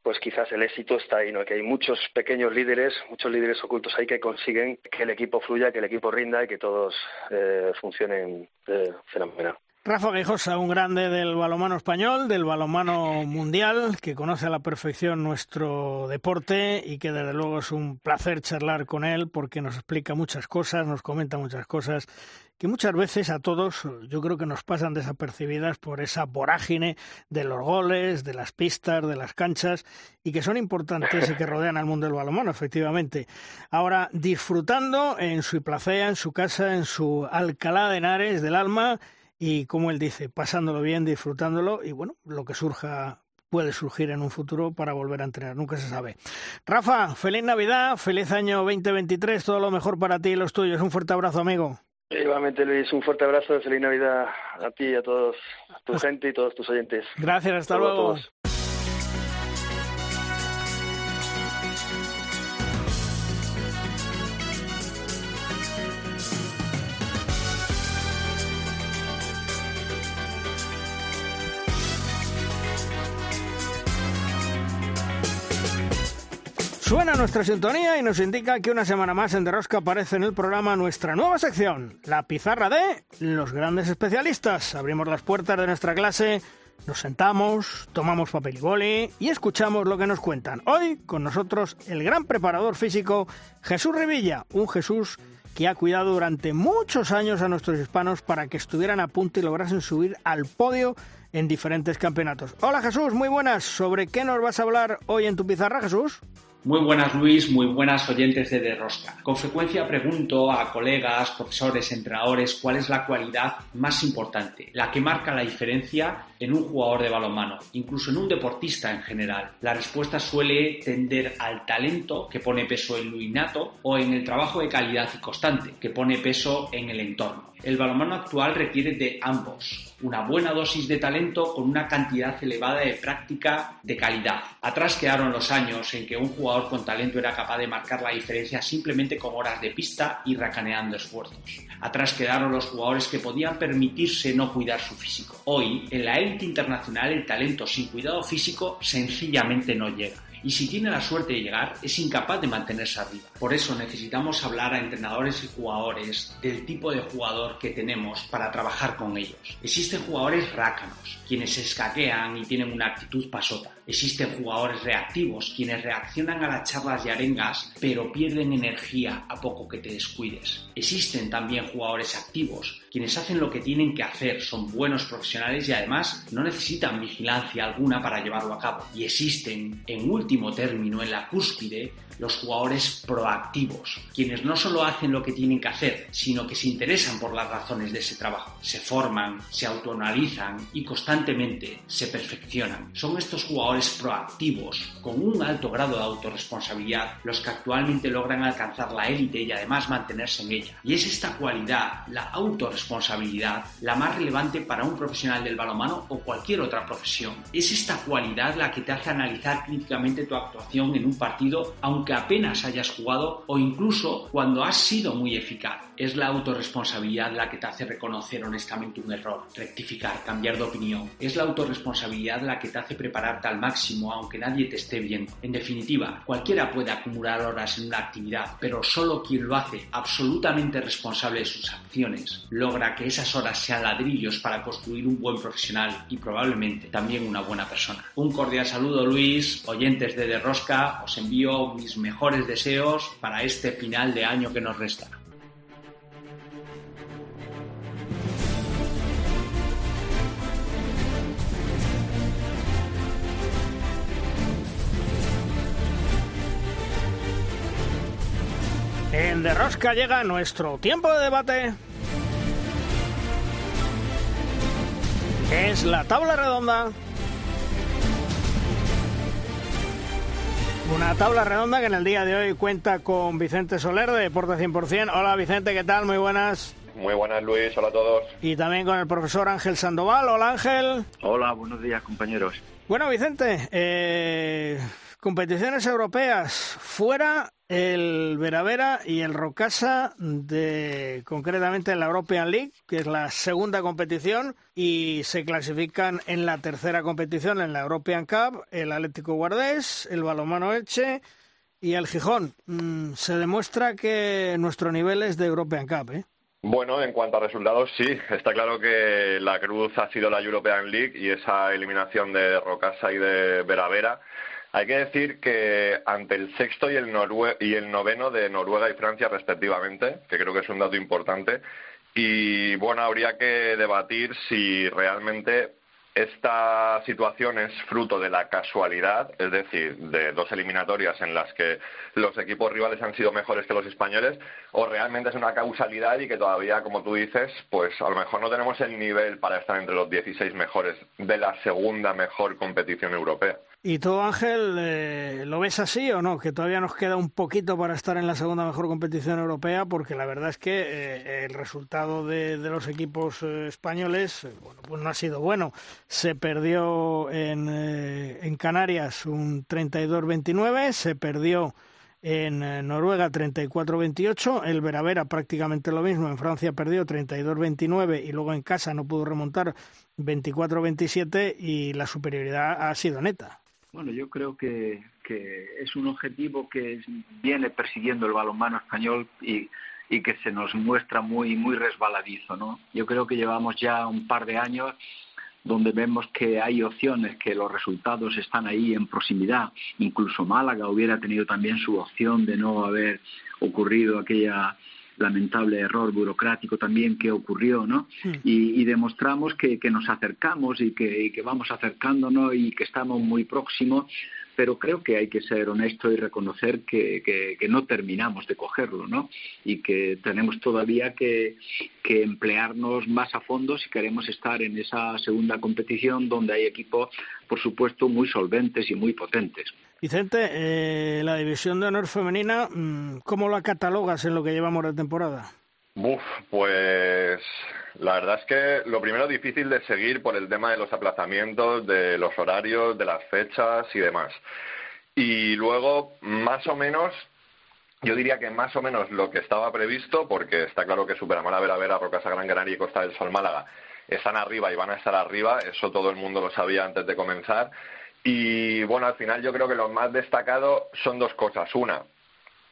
pues quizás el éxito está ahí, ¿no? Que hay muchos pequeños líderes, muchos líderes ocultos ahí que consiguen que el equipo fluya, que el equipo rinda y que todos eh, funcionen eh, fenomenal.
Rafa Guijosa, un grande del balomano español, del balomano mundial, que conoce a la perfección nuestro deporte y que desde luego es un placer charlar con él porque nos explica muchas cosas, nos comenta muchas cosas que muchas veces a todos yo creo que nos pasan desapercibidas por esa vorágine de los goles, de las pistas, de las canchas y que son importantes y que rodean al mundo del balonmano, efectivamente. Ahora, disfrutando en su placea, en su casa, en su Alcalá de Henares del alma y, como él dice, pasándolo bien, disfrutándolo y, bueno, lo que surja puede surgir en un futuro para volver a entrenar, nunca se sabe. Rafa, feliz Navidad, feliz año 2023, todo lo mejor para ti y los tuyos. Un fuerte abrazo, amigo.
Igualmente, Luis, un fuerte abrazo, feliz Navidad a ti y a todos tu gente y todos tus oyentes.
Gracias, hasta luego. Suena nuestra sintonía y nos indica que una semana más en Derrosca aparece en el programa nuestra nueva sección, la pizarra de los grandes especialistas. Abrimos las puertas de nuestra clase Nos sentamos, tomamos papel y boli y escuchamos lo que nos cuentan. Hoy con nosotros el gran preparador físico Jesús Revilla, un Jesús que ha cuidado durante muchos años a nuestros hispanos para que estuvieran a punto y lograsen subir al podio en diferentes campeonatos. Hola Jesús, muy buenas. ¿Sobre qué nos vas a hablar hoy en tu pizarra, Jesús?
Muy buenas Luis, muy buenas oyentes de Derrosca. Con frecuencia pregunto a colegas, profesores, entrenadores cuál es la cualidad más importante, la que marca la diferencia en un jugador de balonmano, incluso en un deportista en general. La respuesta suele tender al talento, que pone peso en lo innato, o en el trabajo de calidad y constante, que pone peso en el entorno. El balonmano actual requiere de ambos, una buena dosis de talento con una cantidad elevada de práctica de calidad. Atrás quedaron los años en que un jugador con talento era capaz de marcar la diferencia simplemente con horas de pista y racaneando esfuerzos. Atrás quedaron los jugadores que podían permitirse no cuidar su físico. Hoy, en la élite internacional, el talento sin cuidado físico sencillamente no llega y si tiene la suerte de llegar, es incapaz de mantenerse arriba. Por eso necesitamos hablar a entrenadores y jugadores del tipo de jugador que tenemos para trabajar con ellos. Existen jugadores rácanos, quienes se escaquean y tienen una actitud pasota. Existen jugadores reactivos, quienes reaccionan a las charlas y arengas, pero pierden energía a poco que te descuides. Existen también jugadores activos, quienes hacen lo que tienen que hacer, son buenos profesionales y además no necesitan vigilancia alguna para llevarlo a cabo. Y existen, en último término, en la cúspide, los jugadores proactivos, quienes no solo hacen lo que tienen que hacer, sino que se interesan por las razones de ese trabajo, se forman, se autoanalizan y constantemente se perfeccionan. Son estos jugadores proactivos, con un alto grado de autorresponsabilidad, los que actualmente logran alcanzar la élite y además mantenerse en ella. Y es esta cualidad, la autorresponsabilidad, la más relevante para un profesional del balonmano o cualquier otra profesión. Es esta cualidad la que te hace analizar críticamente tu actuación en un partido, aunque que apenas hayas jugado o incluso cuando has sido muy eficaz. Es la autorresponsabilidad la que te hace reconocer honestamente un error, rectificar, cambiar de opinión. Es la autorresponsabilidad la que te hace prepararte al máximo aunque nadie te esté viendo. En definitiva, cualquiera puede acumular horas en una actividad, pero solo quien lo hace absolutamente responsable de sus acciones logra que esas horas sean ladrillos para construir un buen profesional y probablemente también una buena persona. Un cordial saludo Luis, oyentes de Derrosca, os envío mis mejores deseos para este final de año que nos resta.
En Derrosca llega nuestro tiempo de debate. Es la tabla redonda. Una tabla redonda que en el día de hoy cuenta con Vicente Soler de Deporte 100%. Hola Vicente, ¿qué tal? Muy buenas.
Muy buenas Luis, hola a todos.
Y también con el profesor Ángel Sandoval. Hola Ángel.
Hola, buenos días compañeros.
Bueno Vicente, eh, competiciones europeas fuera el Veravera y el Rocasa de concretamente la European League, que es la segunda competición y se clasifican en la tercera competición en la European Cup el Atlético Guardés, el Balomano Elche y el Gijón. Mm, se demuestra que nuestro nivel es de European Cup, ¿eh?
Bueno, en cuanto a resultados, sí. Está claro que la cruz ha sido la European League y esa eliminación de Rocasa y de Veravera hay que decir que ante el sexto y el, y el noveno de Noruega y Francia respectivamente, que creo que es un dato importante, y bueno, habría que debatir si realmente esta situación es fruto de la casualidad, es decir, de dos eliminatorias en las que los equipos rivales han sido mejores que los españoles, o realmente es una causalidad y que todavía, como tú dices, pues a lo mejor no tenemos el nivel para estar entre los 16 mejores de la segunda mejor competición europea.
¿Y tú, Ángel, eh, lo ves así o no? Que todavía nos queda un poquito para estar en la segunda mejor competición europea, porque la verdad es que eh, el resultado de, los equipos eh, españoles, bueno, pues no ha sido bueno. Se perdió en, en Canarias un 32-29, se perdió en Noruega 34-28, el Veravera prácticamente lo mismo, en Francia perdió 32-29 y luego en casa no pudo remontar 24-27 y la superioridad ha sido neta.
Bueno, yo creo que, es un objetivo que viene persiguiendo el balonmano español y, que se nos muestra muy muy resbaladizo, ¿no? Yo creo que llevamos ya un par de años donde vemos que hay opciones, que los resultados están ahí en proximidad. Incluso Málaga hubiera tenido también su opción de no haber ocurrido aquella lamentable error burocrático también que ocurrió, ¿no? Y, demostramos que, nos acercamos y que, y que, vamos acercándonos y que estamos muy próximos pero creo que hay que ser honesto y reconocer que, que, no terminamos de cogerlo, ¿no? Y que tenemos todavía que, que, emplearnos más a fondo si queremos estar en esa segunda competición donde hay equipos, por supuesto, muy solventes y muy potentes.
Vicente, eh, la división de honor femenina, mm, ¿cómo la catalogas en lo que llevamos de temporada?
Uf, pues la verdad es que lo primero difícil de seguir por el tema de los aplazamientos, de los horarios, de las fechas y demás. Y luego, más o menos, yo diría que más o menos lo que estaba previsto, porque está claro que Superamara, Vera Vera, Rocasa Gran Canaria y Costa del Sol Málaga están arriba y van a estar arriba, eso todo el mundo lo sabía antes de comenzar. Y bueno, al final yo creo que lo más destacado son dos cosas. Una,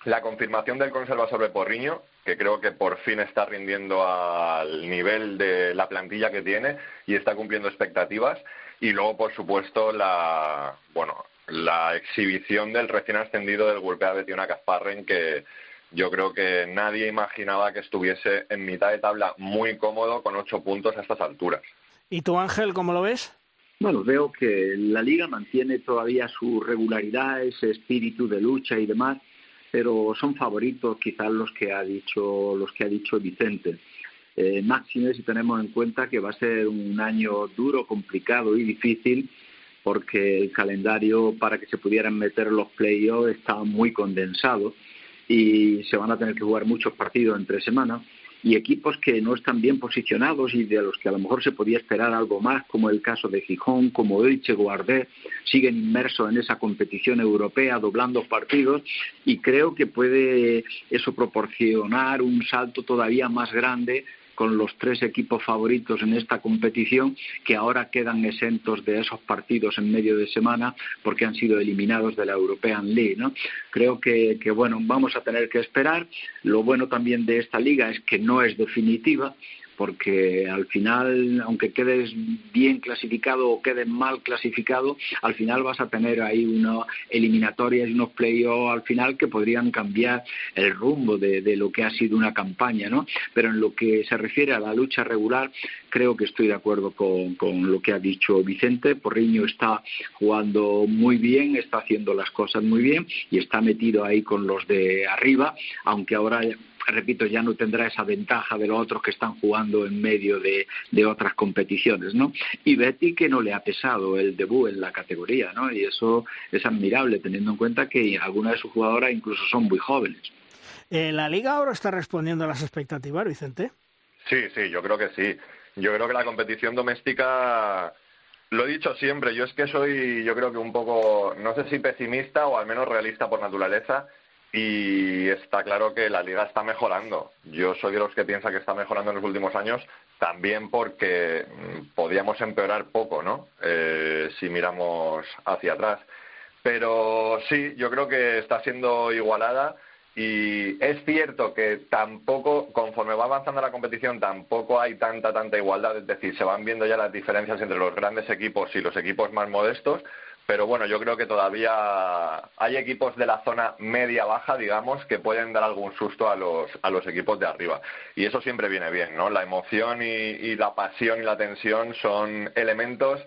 la confirmación del Conserva sobre Porriño, que creo que por fin está rindiendo al nivel de la plantilla que tiene y está cumpliendo expectativas. Y luego, por supuesto, la, bueno, la exhibición del recién ascendido del Golpea Betiona Casparren, que yo creo que nadie imaginaba que estuviese en mitad de tabla muy cómodo con ocho puntos a estas alturas.
¿Y tú, Ángel, cómo lo ves?
Bueno, veo que la liga mantiene todavía su regularidad, ese espíritu de lucha y demás pero son favoritos quizás los que ha dicho los que ha dicho Vicente. Eh, máxime si tenemos en cuenta que va a ser un año duro, complicado y difícil porque el calendario para que se pudieran meter los playoffs está muy condensado y se van a tener que jugar muchos partidos entre semanas y equipos que no están bien posicionados y de los que a lo mejor se podía esperar algo más, como el caso de Gijón, como Elche, Guardé, siguen inmersos en esa competición europea, doblando partidos, y creo que puede eso proporcionar un salto todavía más grande con los tres equipos favoritos en esta competición que ahora quedan exentos de esos partidos en medio de semana porque han sido eliminados de la European League. ¿no? Creo que, que, bueno, vamos a tener que esperar. Lo bueno también de esta liga es que no es definitiva porque al final, aunque quedes bien clasificado o quedes mal clasificado, al final vas a tener ahí unas eliminatorias y unos playoffs al final que podrían cambiar el rumbo de, lo que ha sido una campaña, ¿no? Pero en lo que se refiere a la lucha regular, creo que estoy de acuerdo con, con lo que ha dicho Vicente. Porriño está jugando muy bien, está haciendo las cosas muy bien y está metido ahí con los de arriba, aunque ahora repito, ya no tendrá esa ventaja de los otros que están jugando en medio de, otras competiciones, ¿no? Y Betty que no le ha pesado el debut en la categoría, ¿no? Y eso es admirable teniendo en cuenta que algunas de sus jugadoras incluso son muy jóvenes.
Eh, ¿La Liga ahora está respondiendo a las expectativas, Vicente?
Sí, sí, yo creo que sí. Yo creo que la competición doméstica lo he dicho siempre, yo es que soy, yo creo que un poco, no sé si pesimista o al menos realista por naturaleza, y está claro que la liga está mejorando. Yo soy de los que piensa que está mejorando en los últimos años, también porque mm, podíamos empeorar poco, ¿no? Eh, si miramos hacia atrás. Pero sí, yo creo que está siendo igualada y es cierto que tampoco, conforme va avanzando la competición, tampoco hay tanta, tanta igualdad. Es decir, se van viendo ya las diferencias entre los grandes equipos y los equipos más modestos pero bueno, yo creo que todavía hay equipos de la zona media-baja, digamos, que pueden dar algún susto a los, a los equipos de arriba. Y eso siempre viene bien, ¿no? La emoción y, la pasión y la tensión son elementos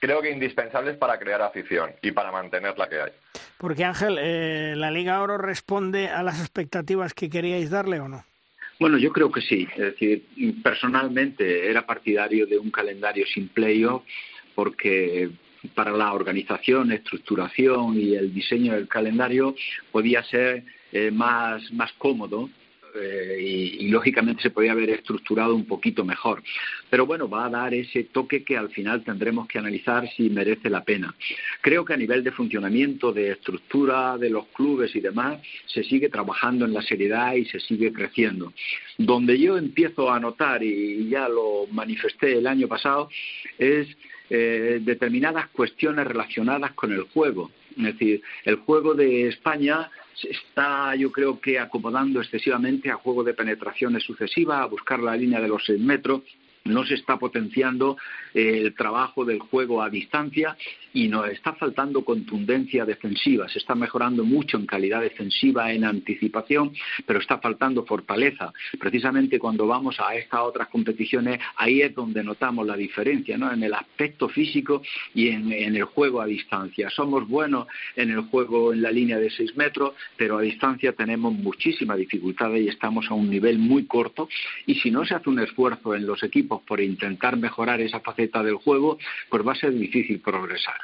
creo que indispensables para crear afición y para mantener la que hay.
Porque Ángel, eh, ¿la Liga Oro responde a las expectativas que queríais darle o no?
Bueno, yo creo que sí. Es decir, personalmente era partidario de un calendario sin playoff porque para la organización, estructuración y el diseño del calendario podía ser eh, más, más cómodo eh, y, lógicamente se podía haber estructurado un poquito mejor. Pero bueno, va a dar ese toque que al final tendremos que analizar si merece la pena. Creo que a nivel de funcionamiento, de estructura de los clubes y demás, se sigue trabajando en la seriedad y se sigue creciendo. Donde yo empiezo a notar, y ya lo manifesté el año pasado, es eh, determinadas cuestiones relacionadas con el juego. Es decir, el juego de España se está, yo creo que, acomodando excesivamente a juego de penetraciones sucesivas, a buscar la línea de los seis metros, no se está potenciando eh, el trabajo del juego a distancia y nos está faltando contundencia defensiva. Se está mejorando mucho en calidad defensiva, en anticipación, pero está faltando fortaleza. Precisamente cuando vamos a estas otras competiciones, ahí es donde notamos la diferencia, ¿no? En el aspecto físico y en, el juego a distancia. Somos buenos en el juego en la línea de seis metros, pero a distancia tenemos muchísimas dificultades y estamos a un nivel muy corto. Y si no se hace un esfuerzo en los equipos por intentar mejorar esa faceta del juego, pues va a ser difícil progresar.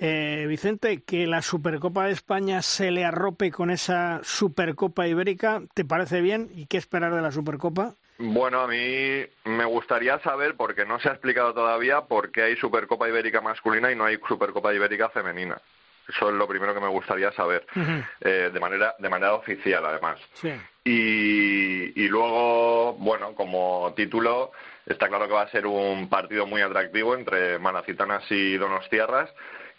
Eh, Vicente, que la Supercopa de España se le arrope con esa Supercopa Ibérica, ¿te parece bien? ¿Y qué esperar de la Supercopa?
Bueno, a mí me gustaría saber, porque no se ha explicado todavía, por qué hay Supercopa Ibérica masculina y no hay Supercopa Ibérica femenina. Eso es lo primero que me gustaría saber, eh, de manera de manera oficial, además. Y, y luego, bueno, como título, está claro que va a ser un partido muy atractivo entre Manacitanas y Donostiarras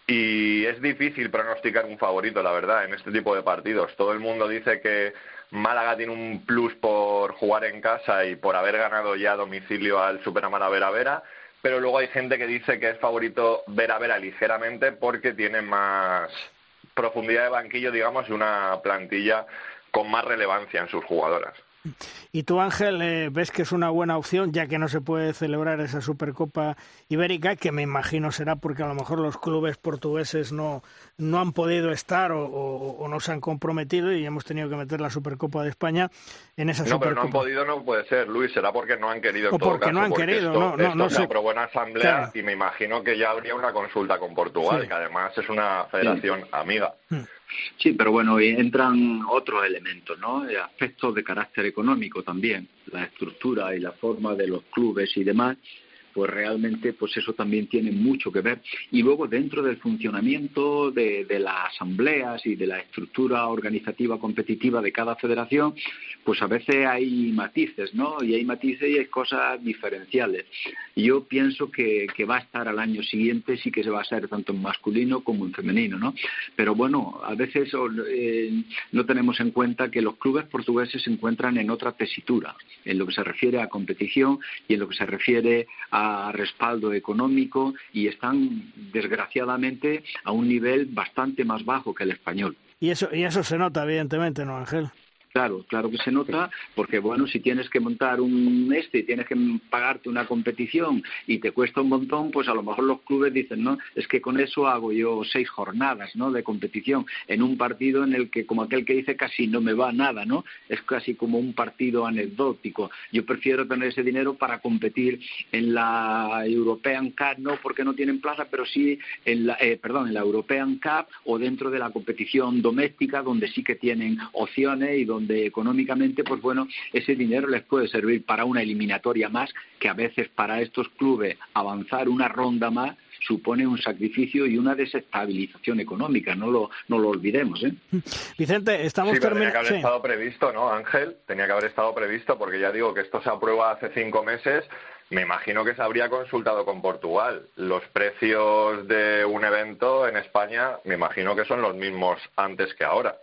y es difícil pronosticar un favorito, la verdad, en este tipo de partidos. Todo el mundo dice que Málaga tiene un plus por jugar en casa y por haber ganado ya a domicilio al Superamara Vera Vera, pero luego hay gente que dice que es favorito Vera Vera ligeramente porque tiene más profundidad de banquillo, digamos, y una plantilla con más relevancia en sus jugadoras.
¿Y tú, Ángel, eh, ves que es una buena opción, ya que no se puede celebrar esa Supercopa Ibérica, que me imagino será porque a lo mejor los clubes portugueses no, no han podido estar o, no se han comprometido y hemos tenido que meter la Supercopa de España en esa
no,
Supercopa?
No, pero no han podido, no puede ser, Luis, será porque no han querido.
o porque no han querido, no, no, no
se aprobó en asamblea y me imagino que ya habría una consulta con Portugal, que además es una federación amiga.
Hmm.
Sí, pero bueno, entran otros elementos, ¿no? Aspectos de carácter económico también, la estructura y la forma de los clubes y demás pues realmente pues eso también tiene mucho que ver. Y luego dentro del funcionamiento de, las asambleas y de la estructura organizativa competitiva de cada federación, pues a veces hay matices, ¿no? Y hay matices y hay cosas diferenciales. Yo pienso que, va a estar al año siguiente, sí que se va a hacer tanto en masculino como en femenino, ¿no? Pero bueno, a veces eh, no tenemos en cuenta que los clubes portugueses se encuentran en otra tesitura, en lo que se refiere a competición y en lo que se refiere a respaldo económico y están, desgraciadamente, a un nivel bastante más bajo que el español.
Y eso, y eso se nota, evidentemente, ¿no, Ángel?
Claro, claro que se nota, porque bueno, si tienes que montar un este y tienes que pagarte una competición y te cuesta un montón, pues a lo mejor los clubes dicen, no, es que con eso hago yo seis jornadas, ¿no? De competición en un partido en el que, como aquel que dice, casi no me va nada, ¿no? Es casi como un partido anecdótico. Yo prefiero tener ese dinero para competir en la European Cup, no porque no tienen plaza, pero sí en la, eh, perdón, en la European Cup o dentro de la competición doméstica, donde sí que tienen opciones y donde donde económicamente, pues bueno, ese dinero les puede servir para una eliminatoria más, que a veces para estos clubes avanzar una ronda más supone un sacrificio y una desestabilización económica, no lo, no lo olvidemos. ¿eh?
Vicente, estamos
sí, Tenía que haber estado previsto, ¿no, Ángel? Tenía que haber estado previsto, porque ya digo que esto se aprueba hace cinco meses. Me imagino que se habría consultado con Portugal. Los precios de un evento en España, me imagino que son los mismos antes que ahora.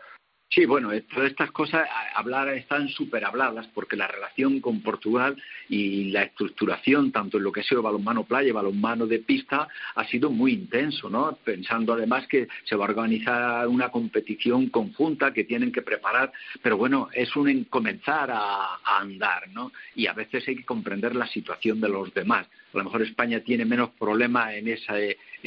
Sí, bueno, todas estas cosas hablar están súper habladas porque la relación con Portugal y la estructuración, tanto en lo que ha sido balonmano playa y balonmano de pista, ha sido muy intenso, ¿no? Pensando además que se va a organizar una competición conjunta que tienen que preparar, pero bueno, es un comenzar a, a andar, ¿no? Y a veces hay que comprender la situación de los demás. A lo mejor España tiene menos problemas en, esa,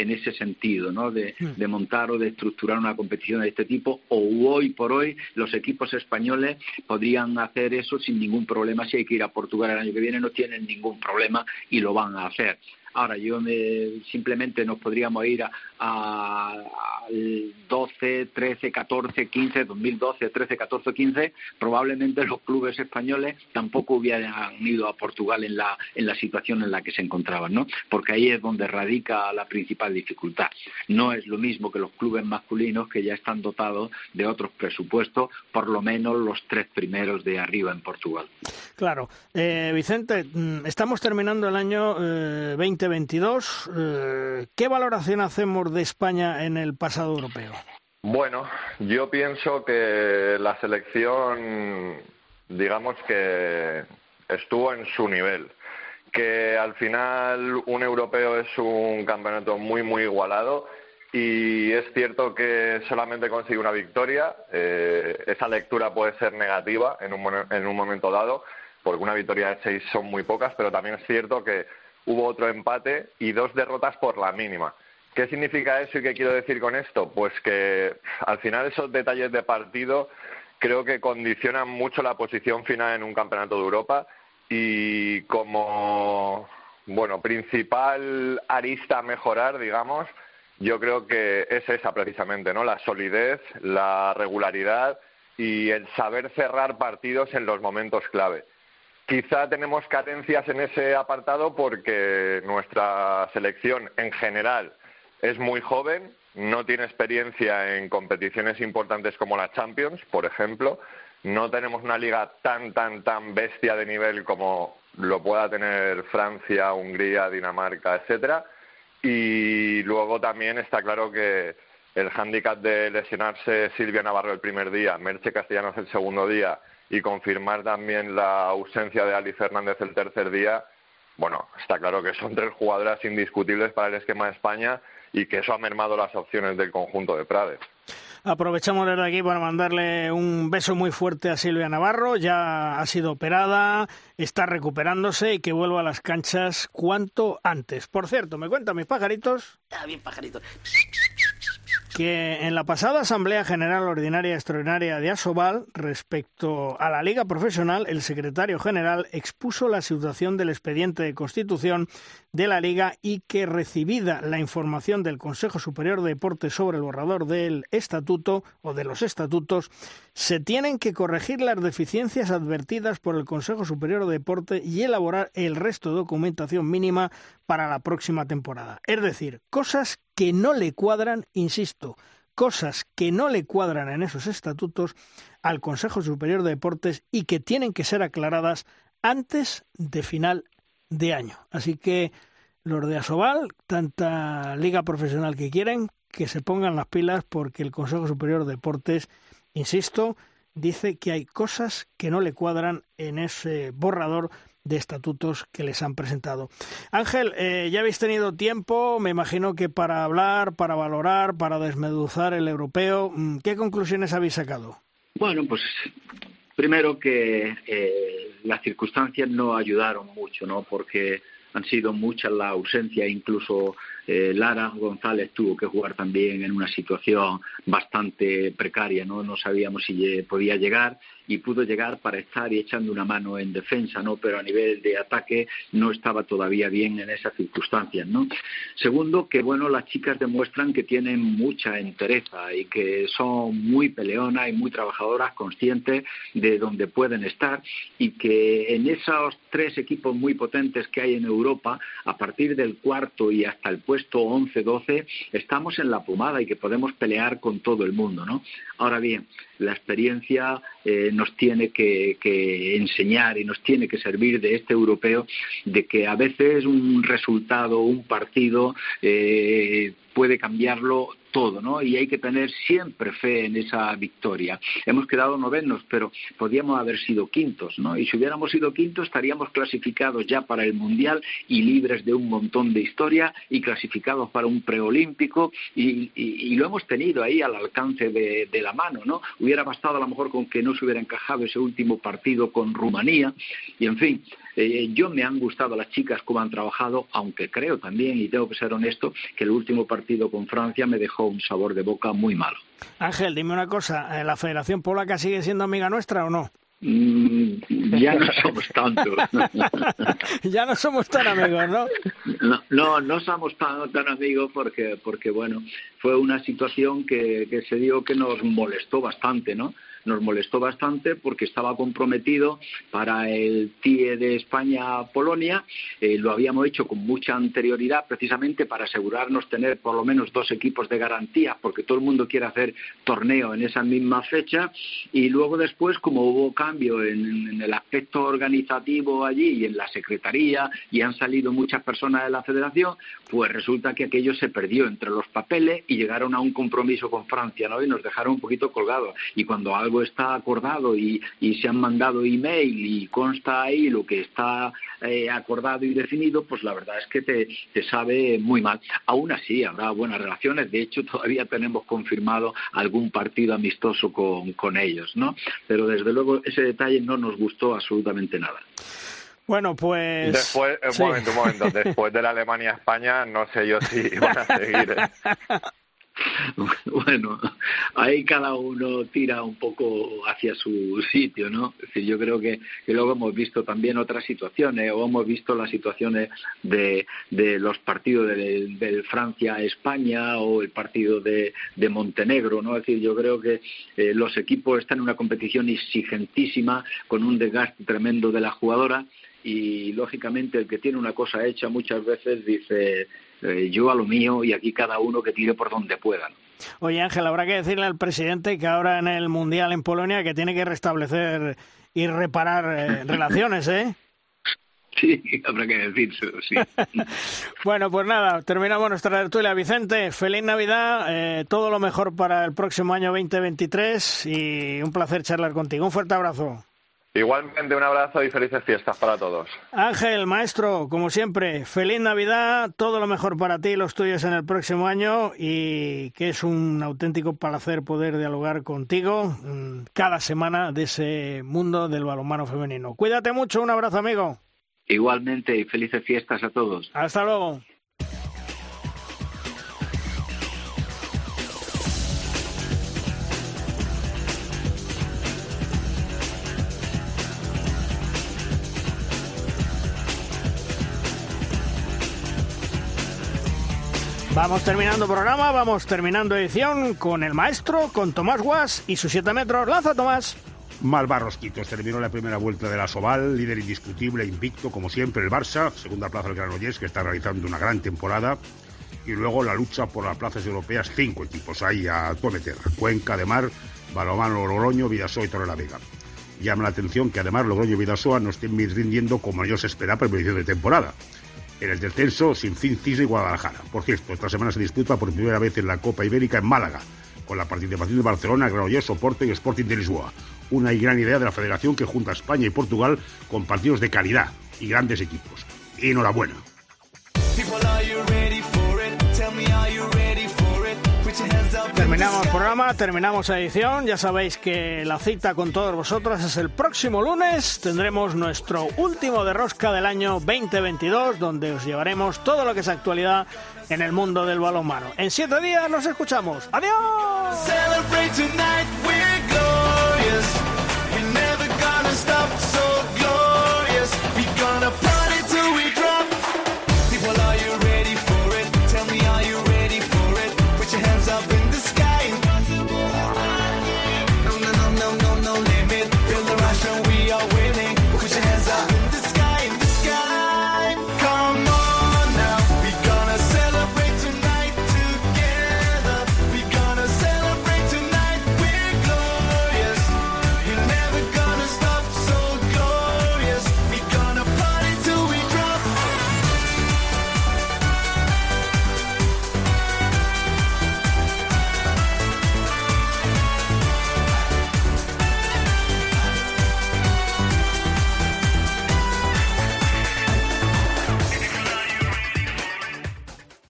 en ese sentido, ¿no? De, de montar o de estructurar una competición de este tipo, o hoy por hoy los equipos españoles podrían hacer eso sin ningún problema. Si hay que ir a Portugal el año que viene, no tienen ningún problema y lo van a hacer. Ahora, yo me, simplemente nos podríamos ir a, a, 12, 13, 14, 15, 2012, 13, 14, 15, probablemente los clubes españoles tampoco hubieran ido a Portugal en la, en la situación en la que se encontraban, ¿no? Porque ahí es donde radica la principal dificultad. No es lo mismo que los clubes masculinos que ya están dotados de otros presupuestos, por lo menos los tres primeros de arriba en Portugal.
Claro. Eh, Vicente, mm, estamos terminando el año eh, 2022. Eh, ¿Qué valoración hacemos de España en el pasado europeo?
Bueno, yo pienso que la selección, digamos que estuvo en su nivel. que al final un europeo es un campeonato muy, muy igualado y es cierto que solamente consigue una victoria. Eh, esa lectura puede ser negativa en un, en un momento dado, porque una victoria de seis son muy pocas, pero también es cierto que hubo otro empate y dos derrotas por la mínima. ¿Qué significa eso y qué quiero decir con esto? Pues que al final esos detalles de partido creo que condicionan mucho la posición final en un campeonato de Europa y como bueno principal arista a mejorar, digamos, yo creo que es esa precisamente, ¿no? La solidez, la regularidad y el saber cerrar partidos en los momentos clave. Quizá tenemos carencias en ese apartado porque nuestra selección en general es muy joven, no tiene experiencia en competiciones importantes como la Champions, por ejemplo. No tenemos una liga tan, tan, tan bestia de nivel como lo pueda tener Francia, Hungría, Dinamarca, etcétera y luego también está claro que el hándicap de lesionarse Silvia Navarro el primer día, Merche Castellanos el segundo día y confirmar también la ausencia de Ali Fernández el tercer día, bueno, está claro que son tres jugadoras indiscutibles para el esquema de España y que eso ha mermado las opciones del conjunto de Prades.
Aprovechamos desde aquí para mandarle un beso muy fuerte a Silvia Navarro. Ya ha sido operada, está recuperándose y que vuelva a las canchas cuanto antes. Por cierto, me cuentan mis pajaritos.
Ah, bien pajaritos
que en la pasada Asamblea General Ordinaria Extraordinaria de Asobal, respecto a la Liga Profesional, el secretario general expuso la situación del expediente de constitución de la Liga y que recibida la información del Consejo Superior de Deportes sobre el borrador del estatuto o de los estatutos, se tienen que corregir las deficiencias advertidas por el Consejo Superior de Deportes y elaborar el resto de documentación mínima para la próxima temporada. Es decir, cosas que no le cuadran, insisto, cosas que no le cuadran en esos estatutos al Consejo Superior de Deportes y que tienen que ser aclaradas antes de final de año. Así que los de Asobal, tanta liga profesional que quieren, que se pongan las pilas porque el Consejo Superior de Deportes, insisto, dice que hay cosas que no le cuadran en ese borrador de estatutos que les han presentado. Ángel, eh, ya habéis tenido tiempo, me imagino que para hablar, para valorar, para desmeduzar el europeo. Mm, ¿Qué conclusiones habéis sacado?
Bueno, pues primero que eh, las circunstancias no ayudaron mucho, ¿no? Porque han sido muchas la ausencia, incluso eh, Lara González tuvo que jugar también en una situación bastante precaria, no, no sabíamos si podía llegar y pudo llegar para estar y echando una mano en defensa, ¿no? Pero a nivel de ataque no estaba todavía bien en esas circunstancias, ¿no? Segundo, que bueno, las chicas demuestran que tienen mucha entereza y que son muy peleonas y muy trabajadoras, conscientes de dónde pueden estar y que en esos tres equipos muy potentes que hay en Europa, a partir del cuarto y hasta el puesto 11-12, estamos en la pomada y que podemos pelear con todo el mundo, ¿no? Ahora bien, la experiencia eh, nos tiene que, enseñar y nos tiene que servir de este europeo de que a veces un resultado, un partido eh, puede cambiarlo todo, ¿no? Y hay que tener siempre fe en esa victoria. Hemos quedado novenos, pero podíamos haber sido quintos, ¿no? Y si hubiéramos sido quintos estaríamos clasificados ya para el Mundial y libres de un montón de historia y clasificados para un preolímpico y, lo hemos tenido ahí al alcance de, de, la mano, ¿no? Hubiera bastado a lo mejor con que no se hubiera encajado ese último partido con Rumanía y en fin, eh, yo me han gustado las chicas como han trabajado, aunque creo también, y tengo que ser honesto, que el último partido con Francia me dejó un sabor de boca muy malo.
Ángel, dime una cosa, ¿eh, ¿la Federación Polaca sigue siendo amiga nuestra o no?
Mm, ya no somos tanto. (laughs)
ya no somos tan amigos, ¿no?
No, no, somos tan, tan amigos porque, porque, bueno, fue una situación que, que se dio que nos molestó bastante, ¿no? Nos molestó bastante porque estaba comprometido para el TIE de España-Polonia. Eh, lo habíamos hecho con mucha anterioridad precisamente para asegurarnos tener por lo menos dos equipos de garantía, porque todo el mundo quiere hacer torneo en esa misma fecha. Y luego después, como hubo cambio en, el aspecto organizativo allí y en la Secretaría y han salido muchas personas de la Federación, pues resulta que aquello se perdió entre los papeles y llegaron a un compromiso con Francia, ¿no? Y nos dejaron un poquito colgados. Y cuando algo está acordado y, se han mandado email y consta ahí lo que está eh, acordado y definido, pues la verdad es que te, te sabe muy mal. Aún así, habrá buenas relaciones. De hecho, (laughs) todavía tenemos confirmado algún partido amistoso con, con ellos, ¿no? Pero desde luego ese detalle no nos gustó absolutamente nada.
Bueno, pues.
Después, un momento, un momento. Después de la Alemania-España, no sé yo si van a seguir. (laughs) (laughs)
Bueno, ahí cada uno tira un poco hacia su sitio, ¿no? Es yo creo que, luego hemos visto también otras situaciones, o hemos visto las situaciones de, de los partidos de, Francia-España o el partido de, de, Montenegro, ¿no? Es decir, yo creo que eh, los equipos están en una competición exigentísima, con un desgaste tremendo de la jugadora, y lógicamente el que tiene una cosa hecha muchas veces dice eh, yo a lo mío y aquí cada uno que tire por donde pueda.
Oye Ángel, habrá que decirle al presidente que ahora en el Mundial en Polonia que tiene que restablecer y reparar eh, (laughs) relaciones, ¿eh?
Sí, habrá que decírselo, sí. (laughs)
bueno, pues nada, terminamos nuestra tertulia. Vicente, feliz Navidad, eh, todo lo mejor para el próximo año 2023 y un placer charlar contigo. Un fuerte abrazo.
Igualmente un abrazo y felices fiestas para todos.
Ángel, maestro, como siempre, feliz Navidad, todo lo mejor para ti y los tuyos en el próximo año y que es un auténtico placer poder dialogar contigo mm, cada semana de ese mundo del balonmano femenino. Cuídate mucho, un abrazo amigo.
Igualmente y felices fiestas a todos.
Hasta luego. Vamos terminando programa, vamos terminando edición con el maestro, con Tomás Guas y sus 7 metros. Lanza, Tomás.
Malvarrosquitos terminó la primera vuelta de la Soval, líder indiscutible, invicto, como siempre, el Barça, segunda plaza del Granollers, que está realizando una gran temporada, y luego la lucha por las plazas europeas, cinco equipos ahí a meter. Cuenca de Mar, Balomano, Logroño, Vidasoa y Torre Vega. Llama la atención que además Logroño y Vidasoa no estén rindiendo como ellos esperaban para el de temporada en el descenso sin fin Cisne y Guadalajara. Por cierto, esta semana se disputa por primera vez en la Copa Ibérica en Málaga, con la participación de Barcelona, Granollers, Oporto y Sporting de Lisboa. Una y gran idea de la federación que junta a España y Portugal con partidos de calidad y grandes equipos. Enhorabuena.
Terminamos programa, terminamos edición. Ya sabéis que la cita con todos vosotros es el próximo lunes. Tendremos nuestro último de rosca del año 2022, donde os llevaremos todo lo que es actualidad en el mundo del balonmano. En siete días nos escuchamos. ¡Adiós!